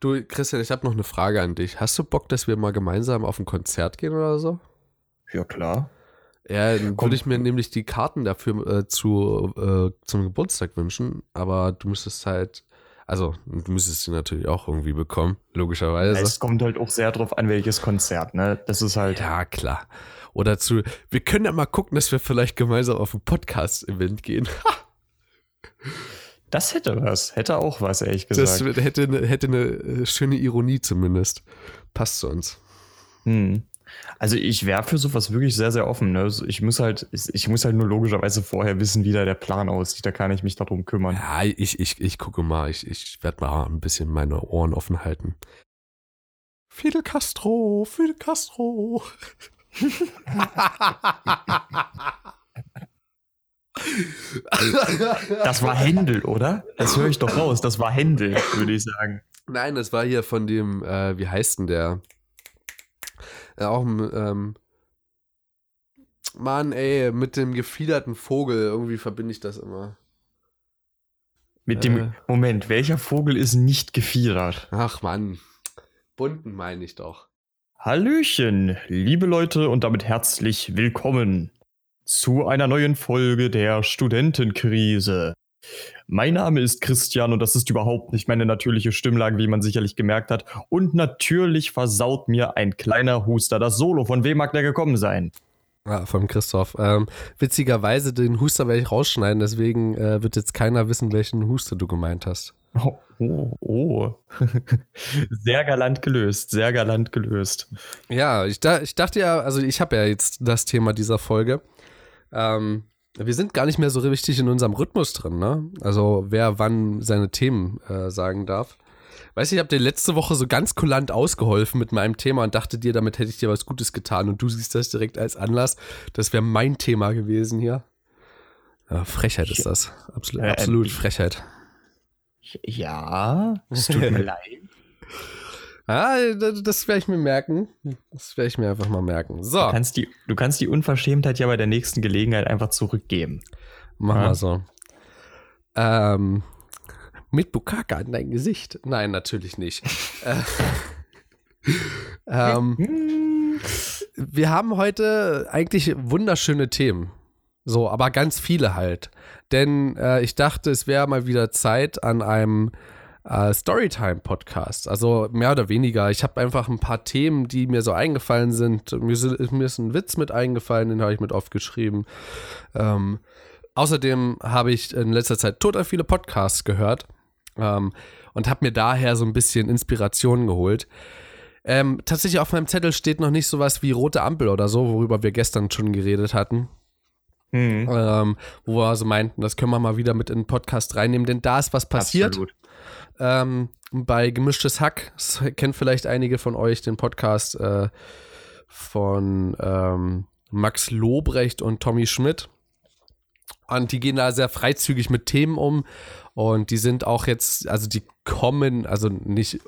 Du, Christian, ich habe noch eine Frage an dich. Hast du Bock, dass wir mal gemeinsam auf ein Konzert gehen oder so? Ja, klar. Ja, dann würde ich mir nämlich die Karten dafür äh, zu, äh, zum Geburtstag wünschen, aber du müsstest halt, also du müsstest sie natürlich auch irgendwie bekommen, logischerweise. Es kommt halt auch sehr drauf an, welches Konzert, ne? Das ist halt. Ja, klar. Oder zu, wir können ja mal gucken, dass wir vielleicht gemeinsam auf ein Podcast-Event gehen. das hätte was, hätte auch was, ehrlich gesagt. Das hätte, hätte eine äh, schöne Ironie zumindest. Passt zu uns. Hm. Also ich wäre für sowas wirklich sehr, sehr offen. Ne? Also ich muss halt, ich muss halt nur logischerweise vorher wissen, wie da der Plan aussieht. Da kann ich mich darum kümmern. Ja, ich, ich, ich gucke mal, ich, ich werde mal ein bisschen meine Ohren offen halten. Fidel Castro, Fidel Castro. das war Händel, oder? Das höre ich doch raus. Das war Händel, würde ich sagen. Nein, das war hier von dem, äh, wie heißt denn der? Ja, äh, auch ähm, Mann, ey, mit dem gefiederten Vogel, irgendwie verbinde ich das immer. Mit dem, äh, Moment, welcher Vogel ist nicht gefiedert? Ach Mann, bunten meine ich doch. Hallöchen, liebe Leute und damit herzlich willkommen zu einer neuen Folge der Studentenkrise. Mein Name ist Christian und das ist überhaupt nicht meine natürliche Stimmlage, wie man sicherlich gemerkt hat. Und natürlich versaut mir ein kleiner Huster das Solo. Von wem mag der gekommen sein? Ja, von Christoph. Ähm, witzigerweise, den Huster werde ich rausschneiden, deswegen äh, wird jetzt keiner wissen, welchen Huster du gemeint hast. Oh, oh, oh. sehr galant gelöst, sehr galant gelöst. Ja, ich, da, ich dachte ja, also ich habe ja jetzt das Thema dieser Folge. Ähm, wir sind gar nicht mehr so richtig in unserem Rhythmus drin, ne? Also wer wann seine Themen äh, sagen darf. Weißt du, ich habe dir letzte Woche so ganz kulant ausgeholfen mit meinem Thema und dachte dir, damit hätte ich dir was Gutes getan und du siehst das direkt als Anlass. Das wäre mein Thema gewesen hier. Ja, Frechheit ist das. Absolut, äh, absolut Frechheit. Ja, es tut mir leid. Ah, das werde ich mir merken. Das werde ich mir einfach mal merken. So. Du kannst, die, du kannst die Unverschämtheit ja bei der nächsten Gelegenheit einfach zurückgeben. Machen wir so. Ähm, mit Bukaka an dein Gesicht. Nein, natürlich nicht. äh, ähm, wir haben heute eigentlich wunderschöne Themen. So, aber ganz viele halt. Denn äh, ich dachte, es wäre mal wieder Zeit an einem äh, Storytime-Podcast. Also mehr oder weniger. Ich habe einfach ein paar Themen, die mir so eingefallen sind. Mir, ist, mir ist ein Witz mit eingefallen, den habe ich mit aufgeschrieben. Ähm, außerdem habe ich in letzter Zeit total viele Podcasts gehört ähm, und habe mir daher so ein bisschen Inspiration geholt. Ähm, tatsächlich auf meinem Zettel steht noch nicht sowas wie rote Ampel oder so, worüber wir gestern schon geredet hatten. Mhm. Ähm, wo wir also meinten, das können wir mal wieder mit in den Podcast reinnehmen, denn da ist was passiert. Absolut ähm, bei Gemischtes Hack. Das kennt vielleicht einige von euch den Podcast äh, von ähm, Max Lobrecht und Tommy Schmidt. Und die gehen da sehr freizügig mit Themen um. Und die sind auch jetzt, also die kommen, also nicht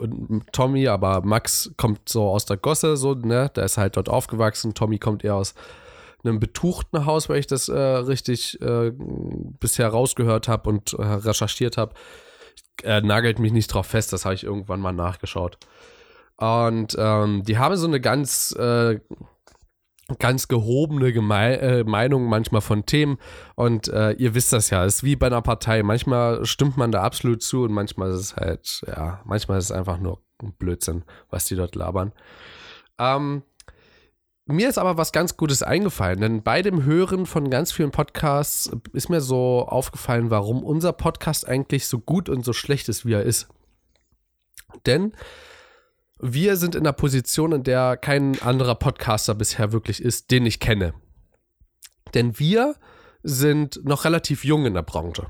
Tommy, aber Max kommt so aus der Gosse, so, ne? Der ist halt dort aufgewachsen. Tommy kommt eher aus einem betuchten Haus, weil ich das äh, richtig äh, bisher rausgehört habe und äh, recherchiert habe äh, nagelt mich nicht drauf fest, das habe ich irgendwann mal nachgeschaut. Und ähm, die haben so eine ganz, äh, ganz gehobene Geme äh, Meinung manchmal von Themen. Und äh, ihr wisst das ja, es ist wie bei einer Partei. Manchmal stimmt man da absolut zu und manchmal ist es halt, ja, manchmal ist es einfach nur Blödsinn, was die dort labern. Ähm, mir ist aber was ganz Gutes eingefallen, denn bei dem Hören von ganz vielen Podcasts ist mir so aufgefallen, warum unser Podcast eigentlich so gut und so schlecht ist, wie er ist. Denn wir sind in einer Position, in der kein anderer Podcaster bisher wirklich ist, den ich kenne. Denn wir sind noch relativ jung in der Branche.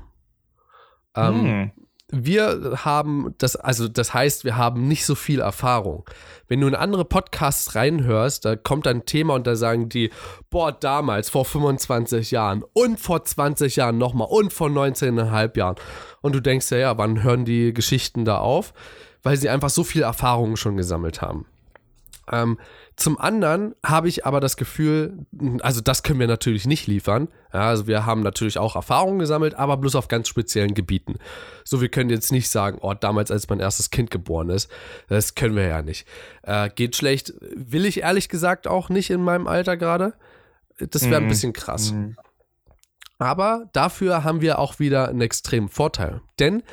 Ähm, hm wir haben das, also das heißt, wir haben nicht so viel Erfahrung. Wenn du in andere Podcasts reinhörst, da kommt ein Thema und da sagen die, boah, damals, vor 25 Jahren und vor 20 Jahren nochmal und vor 19,5 Jahren. Und du denkst ja, ja, wann hören die Geschichten da auf? Weil sie einfach so viel Erfahrung schon gesammelt haben. Ähm, zum anderen habe ich aber das Gefühl, also das können wir natürlich nicht liefern. Ja, also wir haben natürlich auch Erfahrungen gesammelt, aber bloß auf ganz speziellen Gebieten. So, wir können jetzt nicht sagen, oh, damals, als mein erstes Kind geboren ist. Das können wir ja nicht. Äh, geht schlecht, will ich ehrlich gesagt auch nicht in meinem Alter gerade. Das wäre ein mhm. bisschen krass. Mhm. Aber dafür haben wir auch wieder einen extremen Vorteil. Denn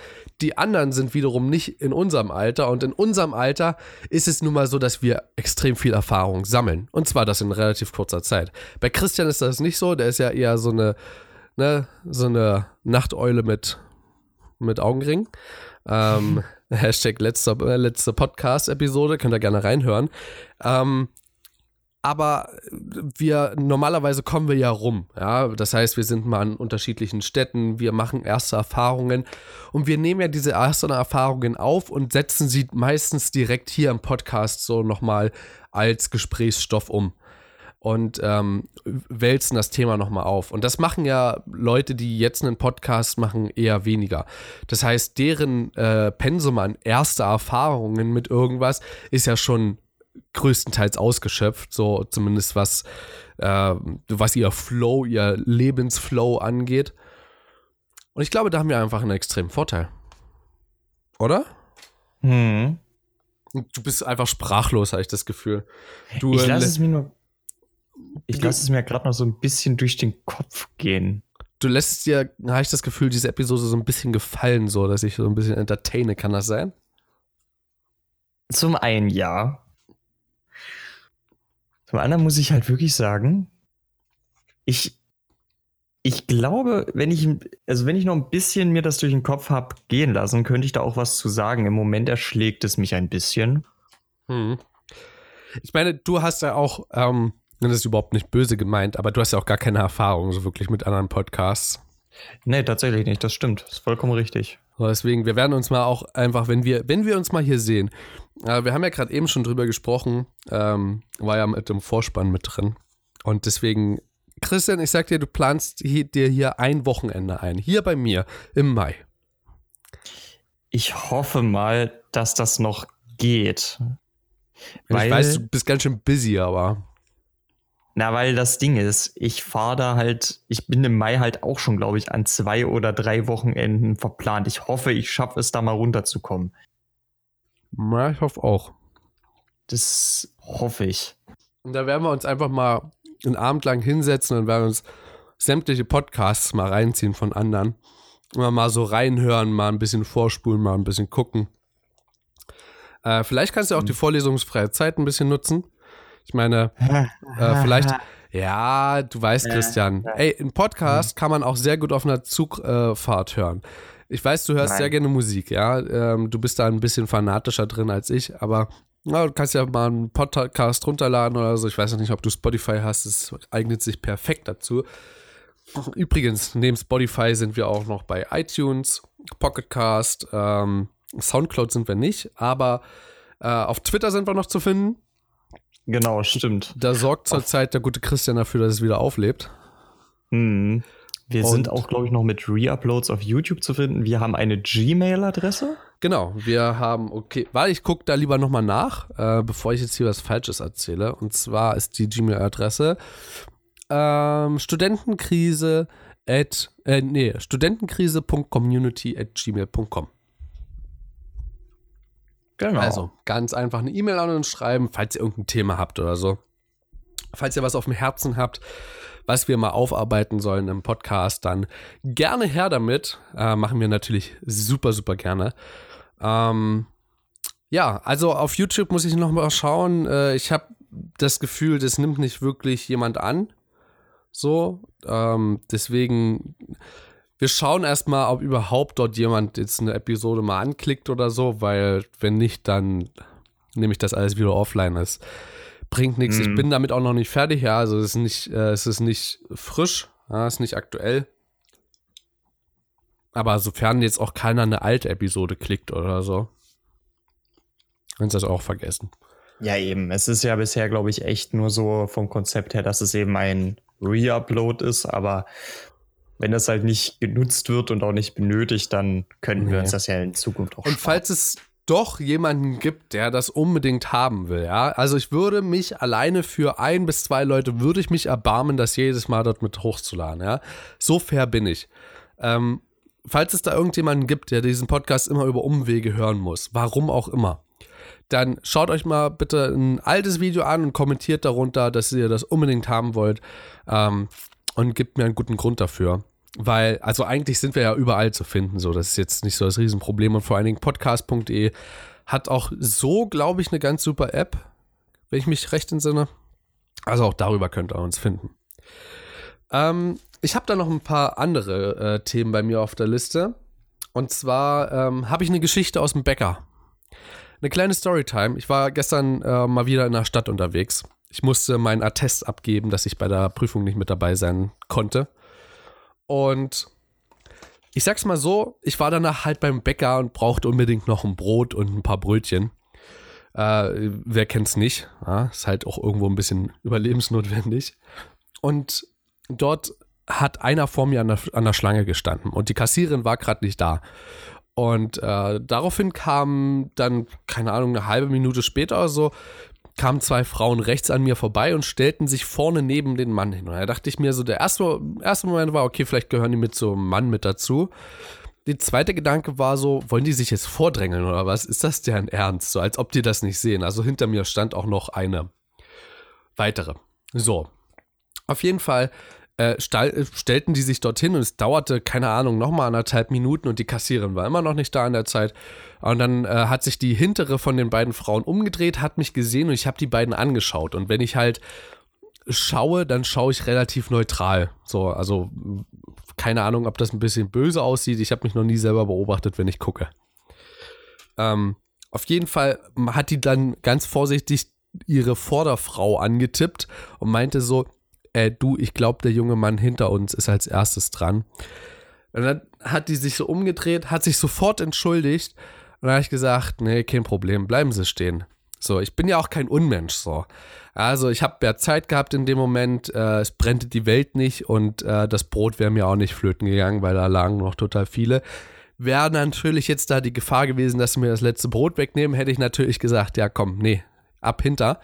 die anderen sind wiederum nicht in unserem Alter. Und in unserem Alter ist es nun mal so, dass wir extrem viel Erfahrung sammeln. Und zwar das in relativ kurzer Zeit. Bei Christian ist das nicht so. Der ist ja eher so eine, ne, so eine Nachteule mit, mit Augenring. Ähm, Hashtag letzte, äh, letzte Podcast-Episode, könnt ihr gerne reinhören. Ähm, aber wir normalerweise kommen wir ja rum, ja, das heißt, wir sind mal an unterschiedlichen Städten, wir machen erste Erfahrungen und wir nehmen ja diese ersten Erfahrungen auf und setzen sie meistens direkt hier im Podcast so nochmal als Gesprächsstoff um und ähm, wälzen das Thema nochmal auf. Und das machen ja Leute, die jetzt einen Podcast machen, eher weniger. Das heißt, deren äh, Pensum an erste Erfahrungen mit irgendwas ist ja schon größtenteils ausgeschöpft, so zumindest was, äh, was ihr Flow, ihr Lebensflow angeht. Und ich glaube, da haben wir einfach einen extremen Vorteil. Oder? Hm. Du bist einfach sprachlos, habe ich das Gefühl. Du, ich lasse es mir nur. Ich lasse es mir gerade noch so ein bisschen durch den Kopf gehen. Du lässt es dir, habe ich das Gefühl, diese Episode so ein bisschen gefallen, so dass ich so ein bisschen entertaine. Kann das sein? Zum einen ja. Zum anderen muss ich halt wirklich sagen, ich, ich glaube, wenn ich, also wenn ich noch ein bisschen mir das durch den Kopf habe gehen lassen, könnte ich da auch was zu sagen. Im Moment erschlägt es mich ein bisschen. Hm. Ich meine, du hast ja auch, ähm, das ist überhaupt nicht böse gemeint, aber du hast ja auch gar keine Erfahrung so wirklich mit anderen Podcasts. Nee, tatsächlich nicht, das stimmt. Das ist vollkommen richtig. Deswegen, wir werden uns mal auch einfach, wenn wir, wenn wir uns mal hier sehen, äh, wir haben ja gerade eben schon drüber gesprochen, ähm, war ja mit dem Vorspann mit drin. Und deswegen, Christian, ich sag dir, du planst hier, dir hier ein Wochenende ein. Hier bei mir im Mai. Ich hoffe mal, dass das noch geht. Ich weiß, du bist ganz schön busy, aber. Na, weil das Ding ist, ich fahre da halt, ich bin im Mai halt auch schon, glaube ich, an zwei oder drei Wochenenden verplant. Ich hoffe, ich schaffe es da mal runterzukommen. Na, ich hoffe auch. Das hoffe ich. Und da werden wir uns einfach mal einen Abend lang hinsetzen und werden uns sämtliche Podcasts mal reinziehen von anderen. Und mal so reinhören, mal ein bisschen vorspulen, mal ein bisschen gucken. Äh, vielleicht kannst du auch die vorlesungsfreie Zeit ein bisschen nutzen ich meine, äh, vielleicht, ja, du weißt, Christian. Ey, ein Podcast kann man auch sehr gut auf einer Zugfahrt äh, hören. Ich weiß, du hörst Nein. sehr gerne Musik, ja. Ähm, du bist da ein bisschen fanatischer drin als ich, aber na, du kannst ja mal einen Podcast runterladen oder so. Ich weiß noch nicht, ob du Spotify hast. Es eignet sich perfekt dazu. Übrigens, neben Spotify sind wir auch noch bei iTunes, Pocketcast, ähm, Soundcloud sind wir nicht, aber äh, auf Twitter sind wir noch zu finden. Genau, stimmt. Da sorgt zurzeit der gute Christian dafür, dass es wieder auflebt. Mhm. Wir Und sind auch, glaube ich, noch mit Reuploads auf YouTube zu finden. Wir haben eine Gmail-Adresse. Genau, wir haben, okay, weil ich gucke da lieber nochmal nach, äh, bevor ich jetzt hier was Falsches erzähle. Und zwar ist die Gmail-Adresse ähm, Studentenkrise at, äh, nee, studentenkrise.community at gmail.com. Genau. Also ganz einfach eine E-Mail an uns schreiben, falls ihr irgendein Thema habt oder so. Falls ihr was auf dem Herzen habt, was wir mal aufarbeiten sollen im Podcast, dann gerne her damit. Äh, machen wir natürlich super, super gerne. Ähm, ja, also auf YouTube muss ich noch mal schauen. Äh, ich habe das Gefühl, das nimmt nicht wirklich jemand an. So, ähm, deswegen wir schauen erstmal, ob überhaupt dort jemand jetzt eine Episode mal anklickt oder so, weil wenn nicht, dann nehme ich das alles wieder offline. Es bringt nichts. Mhm. Ich bin damit auch noch nicht fertig, ja. Also es ist nicht, äh, es ist nicht frisch, ja, es ist nicht aktuell. Aber sofern jetzt auch keiner eine alte Episode klickt oder so, kannst du das auch vergessen. Ja, eben. Es ist ja bisher, glaube ich, echt nur so vom Konzept her, dass es eben ein Re-Upload ist, aber wenn das halt nicht genutzt wird und auch nicht benötigt, dann können nee. wir uns das ja in Zukunft auch Und falls es doch jemanden gibt, der das unbedingt haben will, ja. Also ich würde mich alleine für ein bis zwei Leute würde ich mich erbarmen, das jedes Mal dort mit hochzuladen, ja. So fair bin ich. Ähm, falls es da irgendjemanden gibt, der diesen Podcast immer über Umwege hören muss, warum auch immer, dann schaut euch mal bitte ein altes Video an und kommentiert darunter, dass ihr das unbedingt haben wollt ähm, und gebt mir einen guten Grund dafür. Weil, also eigentlich sind wir ja überall zu finden, so. Das ist jetzt nicht so das Riesenproblem. Und vor allen Dingen podcast.de hat auch so, glaube ich, eine ganz super App, wenn ich mich recht entsinne. Also auch darüber könnt ihr uns finden. Ähm, ich habe da noch ein paar andere äh, Themen bei mir auf der Liste. Und zwar ähm, habe ich eine Geschichte aus dem Bäcker. Eine kleine Storytime. Ich war gestern äh, mal wieder in der Stadt unterwegs. Ich musste meinen Attest abgeben, dass ich bei der Prüfung nicht mit dabei sein konnte. Und ich sag's mal so, ich war danach halt beim Bäcker und brauchte unbedingt noch ein Brot und ein paar Brötchen. Äh, wer kennt's nicht? Ja, ist halt auch irgendwo ein bisschen überlebensnotwendig. Und dort hat einer vor mir an der, an der Schlange gestanden und die Kassierin war gerade nicht da. Und äh, daraufhin kam dann, keine Ahnung, eine halbe Minute später oder so, kamen zwei Frauen rechts an mir vorbei und stellten sich vorne neben den Mann hin. Und da dachte ich mir so, der erste, erste Moment war, okay, vielleicht gehören die mit so einem Mann mit dazu. Der zweite Gedanke war so, wollen die sich jetzt vordrängeln oder was? Ist das deren Ernst? So, als ob die das nicht sehen. Also hinter mir stand auch noch eine weitere. So. Auf jeden Fall äh, stall, stellten die sich dorthin und es dauerte, keine Ahnung, nochmal anderthalb Minuten und die Kassiererin war immer noch nicht da in der Zeit. Und dann äh, hat sich die hintere von den beiden Frauen umgedreht, hat mich gesehen und ich habe die beiden angeschaut. Und wenn ich halt schaue, dann schaue ich relativ neutral. So, also keine Ahnung, ob das ein bisschen böse aussieht. Ich habe mich noch nie selber beobachtet, wenn ich gucke. Ähm, auf jeden Fall hat die dann ganz vorsichtig ihre Vorderfrau angetippt und meinte so, äh, du, ich glaube, der junge Mann hinter uns ist als erstes dran. Und dann hat die sich so umgedreht, hat sich sofort entschuldigt. Und dann habe ich gesagt, nee, kein Problem, bleiben Sie stehen. So, ich bin ja auch kein Unmensch, so. Also, ich habe ja Zeit gehabt in dem Moment, äh, es brennte die Welt nicht und äh, das Brot wäre mir auch nicht flöten gegangen, weil da lagen noch total viele. Wäre natürlich jetzt da die Gefahr gewesen, dass sie mir das letzte Brot wegnehmen, hätte ich natürlich gesagt, ja komm, nee, ab hinter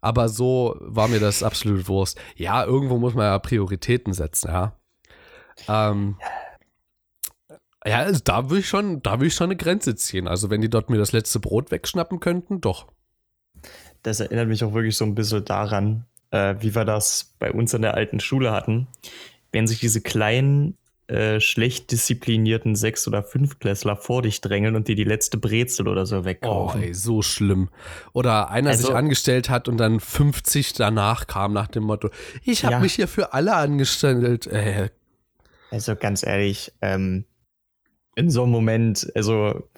aber so war mir das absolut Wurst. Ja, irgendwo muss man ja Prioritäten setzen, ja. Ähm, ja, also da will ich schon, ich schon eine Grenze ziehen. Also wenn die dort mir das letzte Brot wegschnappen könnten, doch. Das erinnert mich auch wirklich so ein bisschen daran, äh, wie wir das bei uns in der alten Schule hatten. Wenn sich diese kleinen äh, schlecht disziplinierten Sechs- oder Fünftklässler vor dich drängeln und dir die letzte Brezel oder so wegkaufen. Oh, ey, so schlimm. Oder einer also, sich angestellt hat und dann 50 danach kam nach dem Motto, ich habe ja. mich hier für alle angestellt. Äh. Also ganz ehrlich, ähm, in so einem Moment, also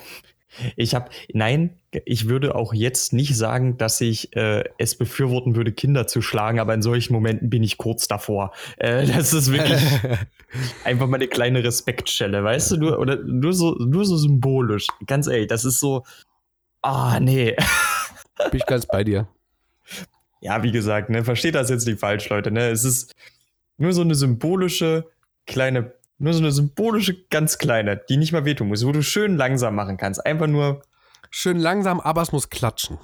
ich habe, nein, ich würde auch jetzt nicht sagen, dass ich äh, es befürworten würde, Kinder zu schlagen, aber in solchen Momenten bin ich kurz davor. Äh, das ist wirklich einfach mal eine kleine Respektstelle, weißt du? Nur, oder nur so, nur so symbolisch. Ganz ehrlich, das ist so. Ah, nee. bin ich ganz bei dir. Ja, wie gesagt, ne, versteht das jetzt nicht falsch, Leute. Ne? Es ist nur so eine symbolische kleine nur so eine symbolische, ganz kleine, die nicht mal wehtun muss, wo du schön langsam machen kannst. Einfach nur. Schön langsam, aber es muss klatschen.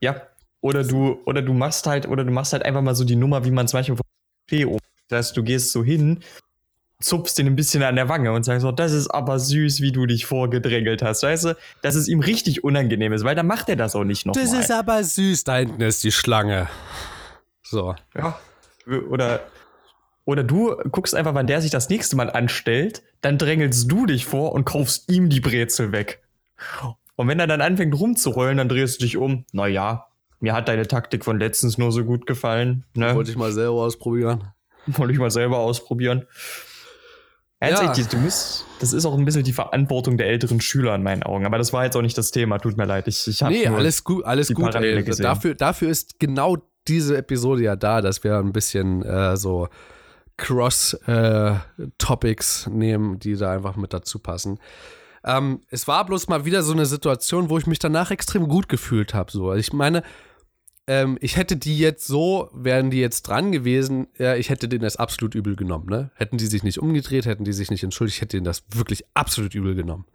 Ja. Oder du, oder du machst halt, oder du machst halt einfach mal so die Nummer, wie man es manchmal vom Das heißt, du gehst so hin, zupfst ihn ein bisschen an der Wange und sagst so, das ist aber süß, wie du dich vorgedrängelt hast. Weißt du, dass es ihm richtig unangenehm ist, weil dann macht er das auch nicht nochmal. Das ist aber süß, da hinten ist die Schlange. So. Ja. Oder oder du guckst einfach, wann der sich das nächste Mal anstellt, dann drängelst du dich vor und kaufst ihm die Brezel weg. Und wenn er dann anfängt rumzurollen, dann drehst du dich um. Naja, mir hat deine Taktik von letztens nur so gut gefallen. Ne? Wollte ich mal selber ausprobieren. Wollte ich mal selber ausprobieren. Ja. du musst, das ist auch ein bisschen die Verantwortung der älteren Schüler in meinen Augen. Aber das war jetzt auch nicht das Thema. Tut mir leid. Ich, ich nee, alles gut, alles gut. Ey. Dafür, dafür ist genau diese Episode ja da, dass wir ein bisschen äh, so Cross-Topics äh, nehmen, die da einfach mit dazu passen. Ähm, es war bloß mal wieder so eine Situation, wo ich mich danach extrem gut gefühlt habe. So. Ich meine, ähm, ich hätte die jetzt so, wären die jetzt dran gewesen, ja, ich hätte denen das absolut übel genommen. Ne? Hätten die sich nicht umgedreht, hätten die sich nicht entschuldigt, hätte denen das wirklich absolut übel genommen.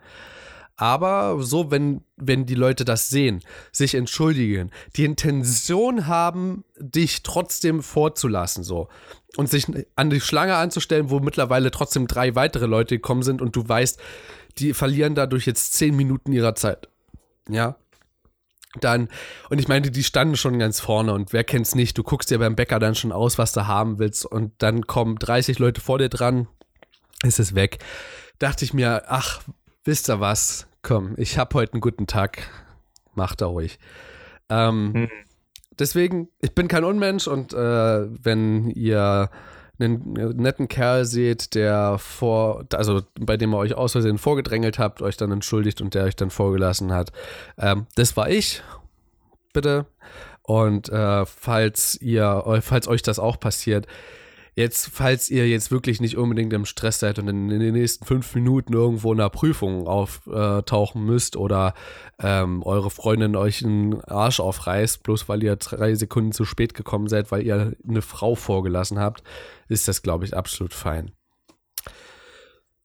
Aber so, wenn, wenn die Leute das sehen, sich entschuldigen, die Intention haben, dich trotzdem vorzulassen, so. Und sich an die Schlange anzustellen, wo mittlerweile trotzdem drei weitere Leute gekommen sind und du weißt, die verlieren dadurch jetzt zehn Minuten ihrer Zeit. Ja. Dann, und ich meine, die standen schon ganz vorne und wer kennt's nicht, du guckst dir beim Bäcker dann schon aus, was du haben willst und dann kommen 30 Leute vor dir dran, ist es weg. Dachte ich mir, ach, wisst ihr was? Komm, ich habe heute einen guten Tag. Macht er ruhig. Ähm, hm. Deswegen, ich bin kein Unmensch und äh, wenn ihr einen netten Kerl seht, der vor, also bei dem ihr euch aus Versehen vorgedrängelt habt, euch dann entschuldigt und der euch dann vorgelassen hat, ähm, das war ich. Bitte. Und äh, falls ihr, falls euch das auch passiert, Jetzt, falls ihr jetzt wirklich nicht unbedingt im Stress seid und in, in den nächsten fünf Minuten irgendwo in einer Prüfung auftauchen müsst oder ähm, eure Freundin euch einen Arsch aufreißt, bloß weil ihr drei Sekunden zu spät gekommen seid, weil ihr eine Frau vorgelassen habt, ist das, glaube ich, absolut fein.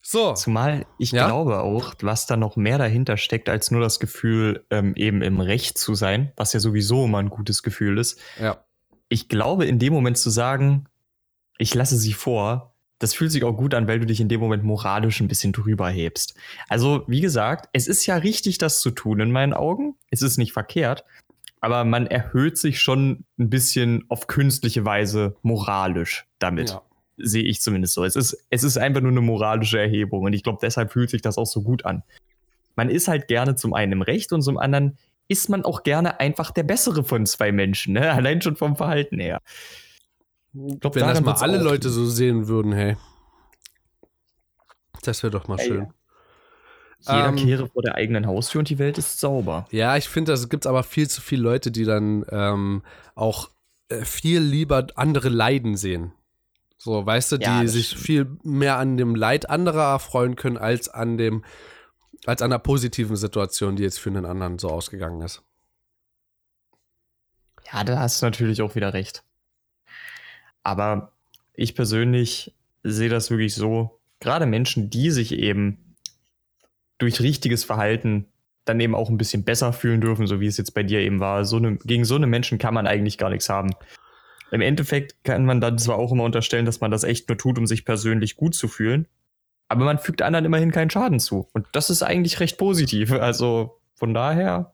So. Zumal ich ja? glaube auch, was da noch mehr dahinter steckt, als nur das Gefühl, ähm, eben im Recht zu sein, was ja sowieso immer ein gutes Gefühl ist. Ja. Ich glaube, in dem Moment zu sagen, ich lasse sie vor, das fühlt sich auch gut an, weil du dich in dem Moment moralisch ein bisschen drüber hebst. Also, wie gesagt, es ist ja richtig, das zu tun in meinen Augen. Es ist nicht verkehrt, aber man erhöht sich schon ein bisschen auf künstliche Weise moralisch damit. Ja. Sehe ich zumindest so. Es ist, es ist einfach nur eine moralische Erhebung und ich glaube, deshalb fühlt sich das auch so gut an. Man ist halt gerne zum einen im Recht und zum anderen ist man auch gerne einfach der bessere von zwei Menschen, ne? allein schon vom Verhalten her. Ich glaub, Wenn das mal alle Leute so sehen würden, hey. Das wäre doch mal hey, schön. Jeder ähm, kehre vor der eigenen Haustür und die Welt ist sauber. Ja, ich finde, es gibt aber viel zu viele Leute, die dann ähm, auch äh, viel lieber andere Leiden sehen. So, weißt du, die ja, sich stimmt. viel mehr an dem Leid anderer erfreuen können, als an dem, als an der positiven Situation, die jetzt für einen anderen so ausgegangen ist. Ja, da hast du natürlich auch wieder recht. Aber ich persönlich sehe das wirklich so, gerade Menschen, die sich eben durch richtiges Verhalten dann eben auch ein bisschen besser fühlen dürfen, so wie es jetzt bei dir eben war. So eine, gegen so eine Menschen kann man eigentlich gar nichts haben. Im Endeffekt kann man dann zwar auch immer unterstellen, dass man das echt nur tut, um sich persönlich gut zu fühlen, aber man fügt anderen immerhin keinen Schaden zu. Und das ist eigentlich recht positiv. Also von daher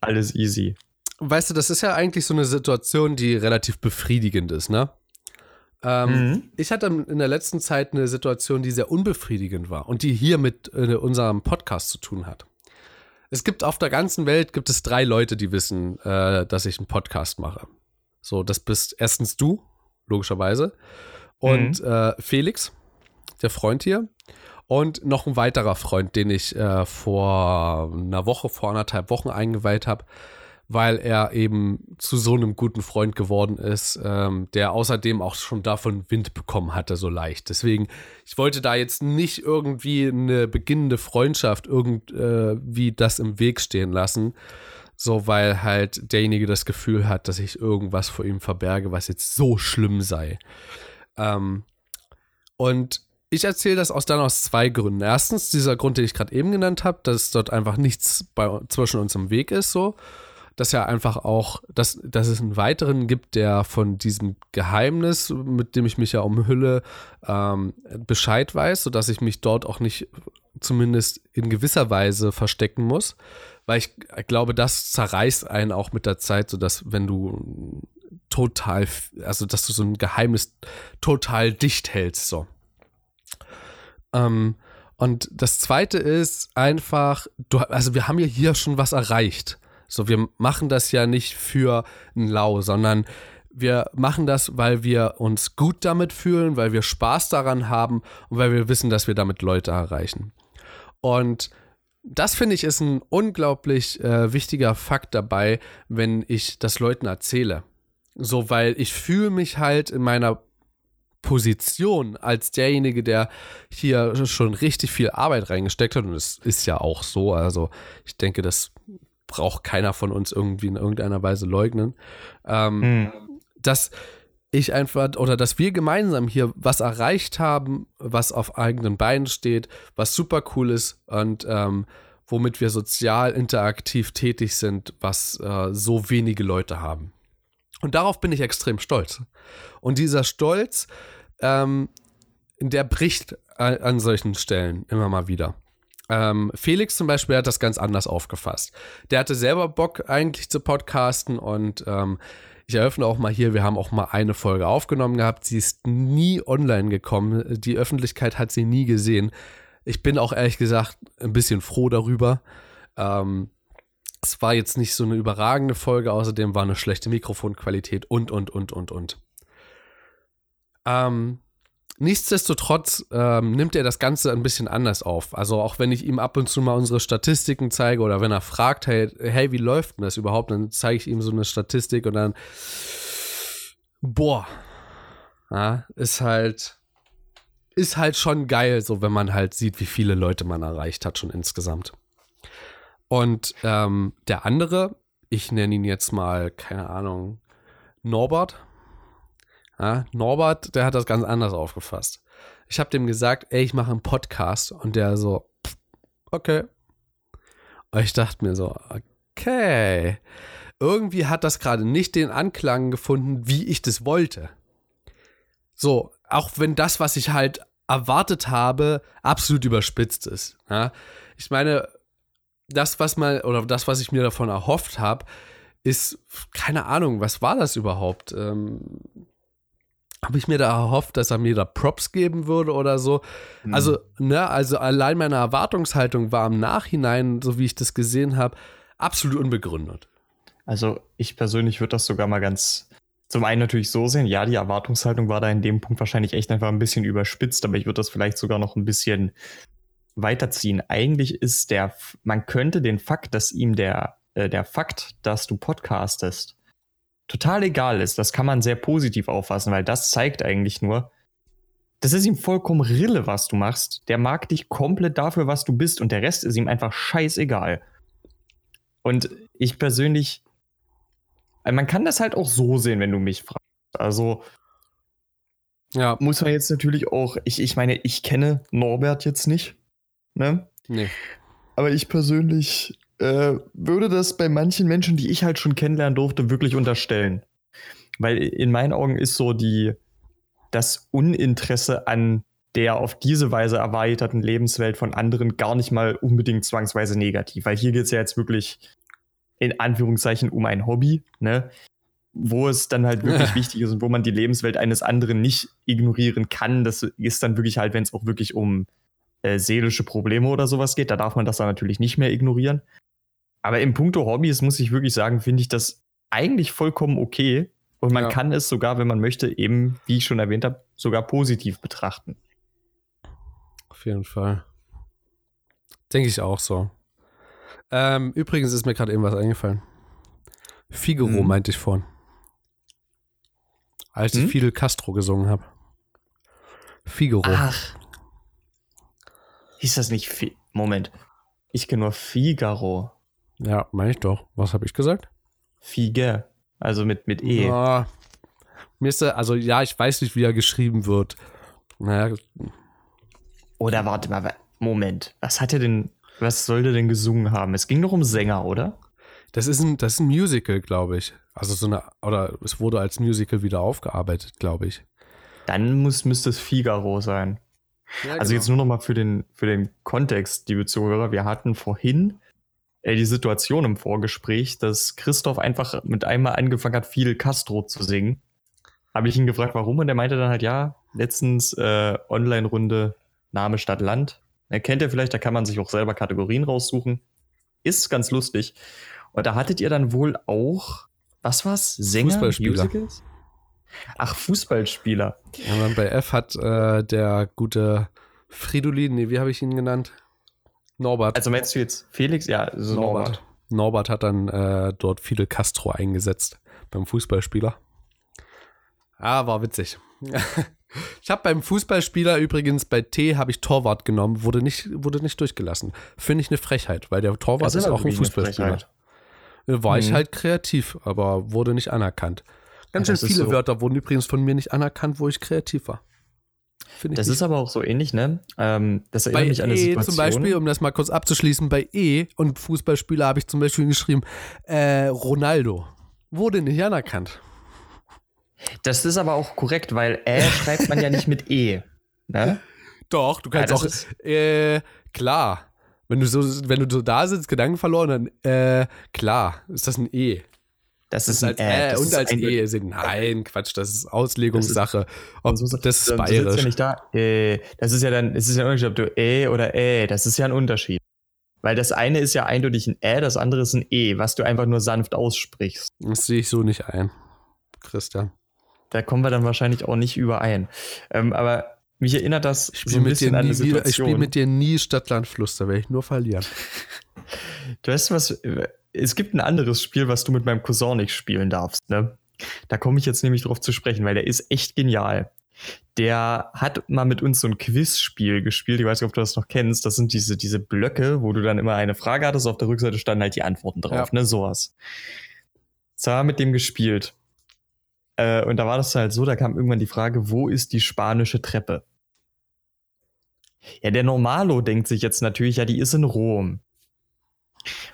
alles easy weißt du, das ist ja eigentlich so eine Situation, die relativ befriedigend ist, ne? Ähm, mhm. Ich hatte in der letzten Zeit eine Situation, die sehr unbefriedigend war und die hier mit äh, unserem Podcast zu tun hat. Es gibt auf der ganzen Welt gibt es drei Leute, die wissen, äh, dass ich einen Podcast mache. So, das bist erstens du, logischerweise, und mhm. äh, Felix, der Freund hier, und noch ein weiterer Freund, den ich äh, vor einer Woche, vor anderthalb Wochen eingeweiht habe weil er eben zu so einem guten Freund geworden ist, ähm, der außerdem auch schon davon Wind bekommen hatte, so leicht. Deswegen, ich wollte da jetzt nicht irgendwie eine beginnende Freundschaft irgendwie äh, das im Weg stehen lassen, so weil halt derjenige das Gefühl hat, dass ich irgendwas vor ihm verberge, was jetzt so schlimm sei. Ähm, und ich erzähle das aus dann aus zwei Gründen. Erstens, dieser Grund, den ich gerade eben genannt habe, dass dort einfach nichts bei, zwischen uns im Weg ist, so dass ja einfach auch, dass, dass es einen weiteren gibt, der von diesem Geheimnis, mit dem ich mich ja umhülle, ähm, Bescheid weiß, sodass ich mich dort auch nicht zumindest in gewisser Weise verstecken muss. Weil ich glaube, das zerreißt einen auch mit der Zeit, sodass wenn du total, also dass du so ein Geheimnis total dicht hältst, so. Ähm, und das zweite ist einfach, du, also wir haben ja hier schon was erreicht. So, wir machen das ja nicht für ein Lau, sondern wir machen das, weil wir uns gut damit fühlen, weil wir Spaß daran haben und weil wir wissen, dass wir damit Leute erreichen. Und das finde ich ist ein unglaublich äh, wichtiger Fakt dabei, wenn ich das Leuten erzähle. So, weil ich fühle mich halt in meiner Position als derjenige, der hier schon richtig viel Arbeit reingesteckt hat. Und es ist ja auch so. Also ich denke, das braucht keiner von uns irgendwie in irgendeiner Weise leugnen. Ähm, mhm. Dass ich einfach, oder dass wir gemeinsam hier was erreicht haben, was auf eigenen Beinen steht, was super cool ist und ähm, womit wir sozial interaktiv tätig sind, was äh, so wenige Leute haben. Und darauf bin ich extrem stolz. Und dieser Stolz, ähm, der bricht an, an solchen Stellen immer mal wieder. Ähm, Felix zum Beispiel hat das ganz anders aufgefasst. Der hatte selber Bock eigentlich zu podcasten und ähm, ich eröffne auch mal hier, wir haben auch mal eine Folge aufgenommen gehabt. Sie ist nie online gekommen. Die Öffentlichkeit hat sie nie gesehen. Ich bin auch ehrlich gesagt ein bisschen froh darüber. Ähm, es war jetzt nicht so eine überragende Folge, außerdem war eine schlechte Mikrofonqualität und, und, und, und, und. Ähm, nichtsdestotrotz ähm, nimmt er das Ganze ein bisschen anders auf. Also auch wenn ich ihm ab und zu mal unsere Statistiken zeige oder wenn er fragt, hey, hey wie läuft denn das überhaupt, dann zeige ich ihm so eine Statistik und dann, boah, ja, ist halt, ist halt schon geil, so wenn man halt sieht, wie viele Leute man erreicht hat schon insgesamt. Und ähm, der andere, ich nenne ihn jetzt mal, keine Ahnung, Norbert. Ja, Norbert, der hat das ganz anders aufgefasst. Ich habe dem gesagt, ey, ich mache einen Podcast. Und der so, okay. Und ich dachte mir so, okay. Irgendwie hat das gerade nicht den Anklang gefunden, wie ich das wollte. So, auch wenn das, was ich halt erwartet habe, absolut überspitzt ist. Ja? Ich meine, das, was mal, oder das, was ich mir davon erhofft habe, ist, keine Ahnung, was war das überhaupt? Ähm, habe ich mir da erhofft, dass er mir da Props geben würde oder so. Mhm. Also, ne, also allein meine Erwartungshaltung war im Nachhinein, so wie ich das gesehen habe, absolut unbegründet. Also, ich persönlich würde das sogar mal ganz zum einen natürlich so sehen, ja, die Erwartungshaltung war da in dem Punkt wahrscheinlich echt einfach ein bisschen überspitzt, aber ich würde das vielleicht sogar noch ein bisschen weiterziehen. Eigentlich ist der, man könnte den Fakt, dass ihm der, äh, der Fakt, dass du podcastest, total egal ist, das kann man sehr positiv auffassen, weil das zeigt eigentlich nur, das ist ihm vollkommen rille, was du machst. Der mag dich komplett dafür, was du bist und der Rest ist ihm einfach scheißegal. Und ich persönlich, äh, man kann das halt auch so sehen, wenn du mich fragst. Also, ja. muss man jetzt natürlich auch, ich, ich meine, ich kenne Norbert jetzt nicht. Ne? Nee. Aber ich persönlich äh, würde das bei manchen Menschen, die ich halt schon kennenlernen durfte, wirklich unterstellen. Weil in meinen Augen ist so die, das Uninteresse an der auf diese Weise erweiterten Lebenswelt von anderen gar nicht mal unbedingt zwangsweise negativ. Weil hier geht es ja jetzt wirklich in Anführungszeichen um ein Hobby, ne? Wo es dann halt wirklich wichtig ist und wo man die Lebenswelt eines anderen nicht ignorieren kann. Das ist dann wirklich halt, wenn es auch wirklich um äh, seelische Probleme oder sowas geht, da darf man das dann natürlich nicht mehr ignorieren. Aber im Punkto Hobbys muss ich wirklich sagen, finde ich das eigentlich vollkommen okay. Und man ja. kann es sogar, wenn man möchte, eben, wie ich schon erwähnt habe, sogar positiv betrachten. Auf jeden Fall. Denke ich auch so. Ähm, übrigens ist mir gerade eben was eingefallen. Figaro hm. meinte ich vorhin. Als hm? ich Fidel Castro gesungen habe. Figaro. Ach. Hieß das nicht Fi Moment. Ich kenne nur Figaro. Ja, meine ich doch. Was habe ich gesagt? Figer. Also mit, mit E. Ja, mir ist der, also ja, ich weiß nicht, wie er geschrieben wird. Naja. Oder warte mal, Moment. Was hat er denn, was soll der denn gesungen haben? Es ging doch um Sänger, oder? Das ist ein, das ist ein Musical, glaube ich. Also so eine, oder es wurde als Musical wieder aufgearbeitet, glaube ich. Dann muss, müsste es Figaro sein. Ja, also genau. jetzt nur noch mal für den, für den Kontext, liebe Zuhörer. Wir hatten vorhin äh, die Situation im Vorgespräch, dass Christoph einfach mit einmal angefangen hat, Fidel Castro zu singen. Habe ich ihn gefragt, warum? Und er meinte dann halt, ja, letztens äh, Online-Runde Name Stadt Land. Er kennt er vielleicht, da kann man sich auch selber Kategorien raussuchen. Ist ganz lustig. Und da hattet ihr dann wohl auch, was war's? Sänger? Fußballspieler. Musicals? Ach, Fußballspieler. Ja, bei F hat äh, der gute Fridolin, nee, wie habe ich ihn genannt? Norbert. Also meinst du jetzt Felix? Ja, also Norbert. Norbert. Norbert hat dann äh, dort Fidel Castro eingesetzt beim Fußballspieler. Ah, war witzig. ich habe beim Fußballspieler übrigens bei T habe ich Torwart genommen, wurde nicht, wurde nicht durchgelassen. Finde ich eine Frechheit, weil der Torwart ist, ist auch ein Fußballspieler. War mhm. ich halt kreativ, aber wurde nicht anerkannt. Ganz schön viele so. Wörter wurden übrigens von mir nicht anerkannt, wo ich kreativ war. Das nicht ist aber auch so ähnlich, ne? Ähm, das erinnert bei mich an eine E Situation. zum Beispiel, um das mal kurz abzuschließen, bei E und Fußballspieler habe ich zum Beispiel geschrieben, äh, Ronaldo. Wurde nicht anerkannt. Das ist aber auch korrekt, weil Ä schreibt man ja nicht mit E. Ne? Doch, du kannst Ja, auch, äh, klar. Wenn du so, wenn du so da sitzt, Gedanken verloren, dann, äh, klar, ist das ein E. Das Das ist ist ein als Ä. Ä das und ist als ein- E. sind- Nein, Quatsch, das ist Auslegungssache. Ob, So- das ist dann sitzt ja bayerisch. nicht da. Äh, das ist ja dann, es ist ja ein Unterschied, ob du Ä oder Ä, das ist ja ein Unterschied. Weil das eine ist ja eindeutig ein Ä, das andere ist ein E, was du einfach nur sanft aussprichst. Das sehe ich so nicht ein, Christian. Da kommen wir dann wahrscheinlich auch nicht überein. Ähm, aber mich erinnert das Ich so spiele ein mit, bisschen dir an nie eine wieder- ich Situation. spiel mit dir nie Stadtland Fluss, da werde ich nur verlieren. Du weißt was, es gibt ein anderes Spiel, was du mit meinem Cousin nicht spielen darfst, ne? Da komme ich jetzt nämlich drauf zu sprechen, weil der ist echt genial. Der hat mal mit uns so ein Quizspiel gespielt. Ich weiß nicht, ob du das noch kennst. Das sind diese, diese Blöcke, wo du dann immer eine Frage hattest. Auf der Rückseite standen halt die Antworten drauf, Ja. ne? Sowas. Haben wir mit dem gespielt. Äh, und da war das halt so, da kam irgendwann die Frage, wo ist die spanische Treppe? Ja, der Normalo denkt sich jetzt natürlich, ja, die ist in Rom.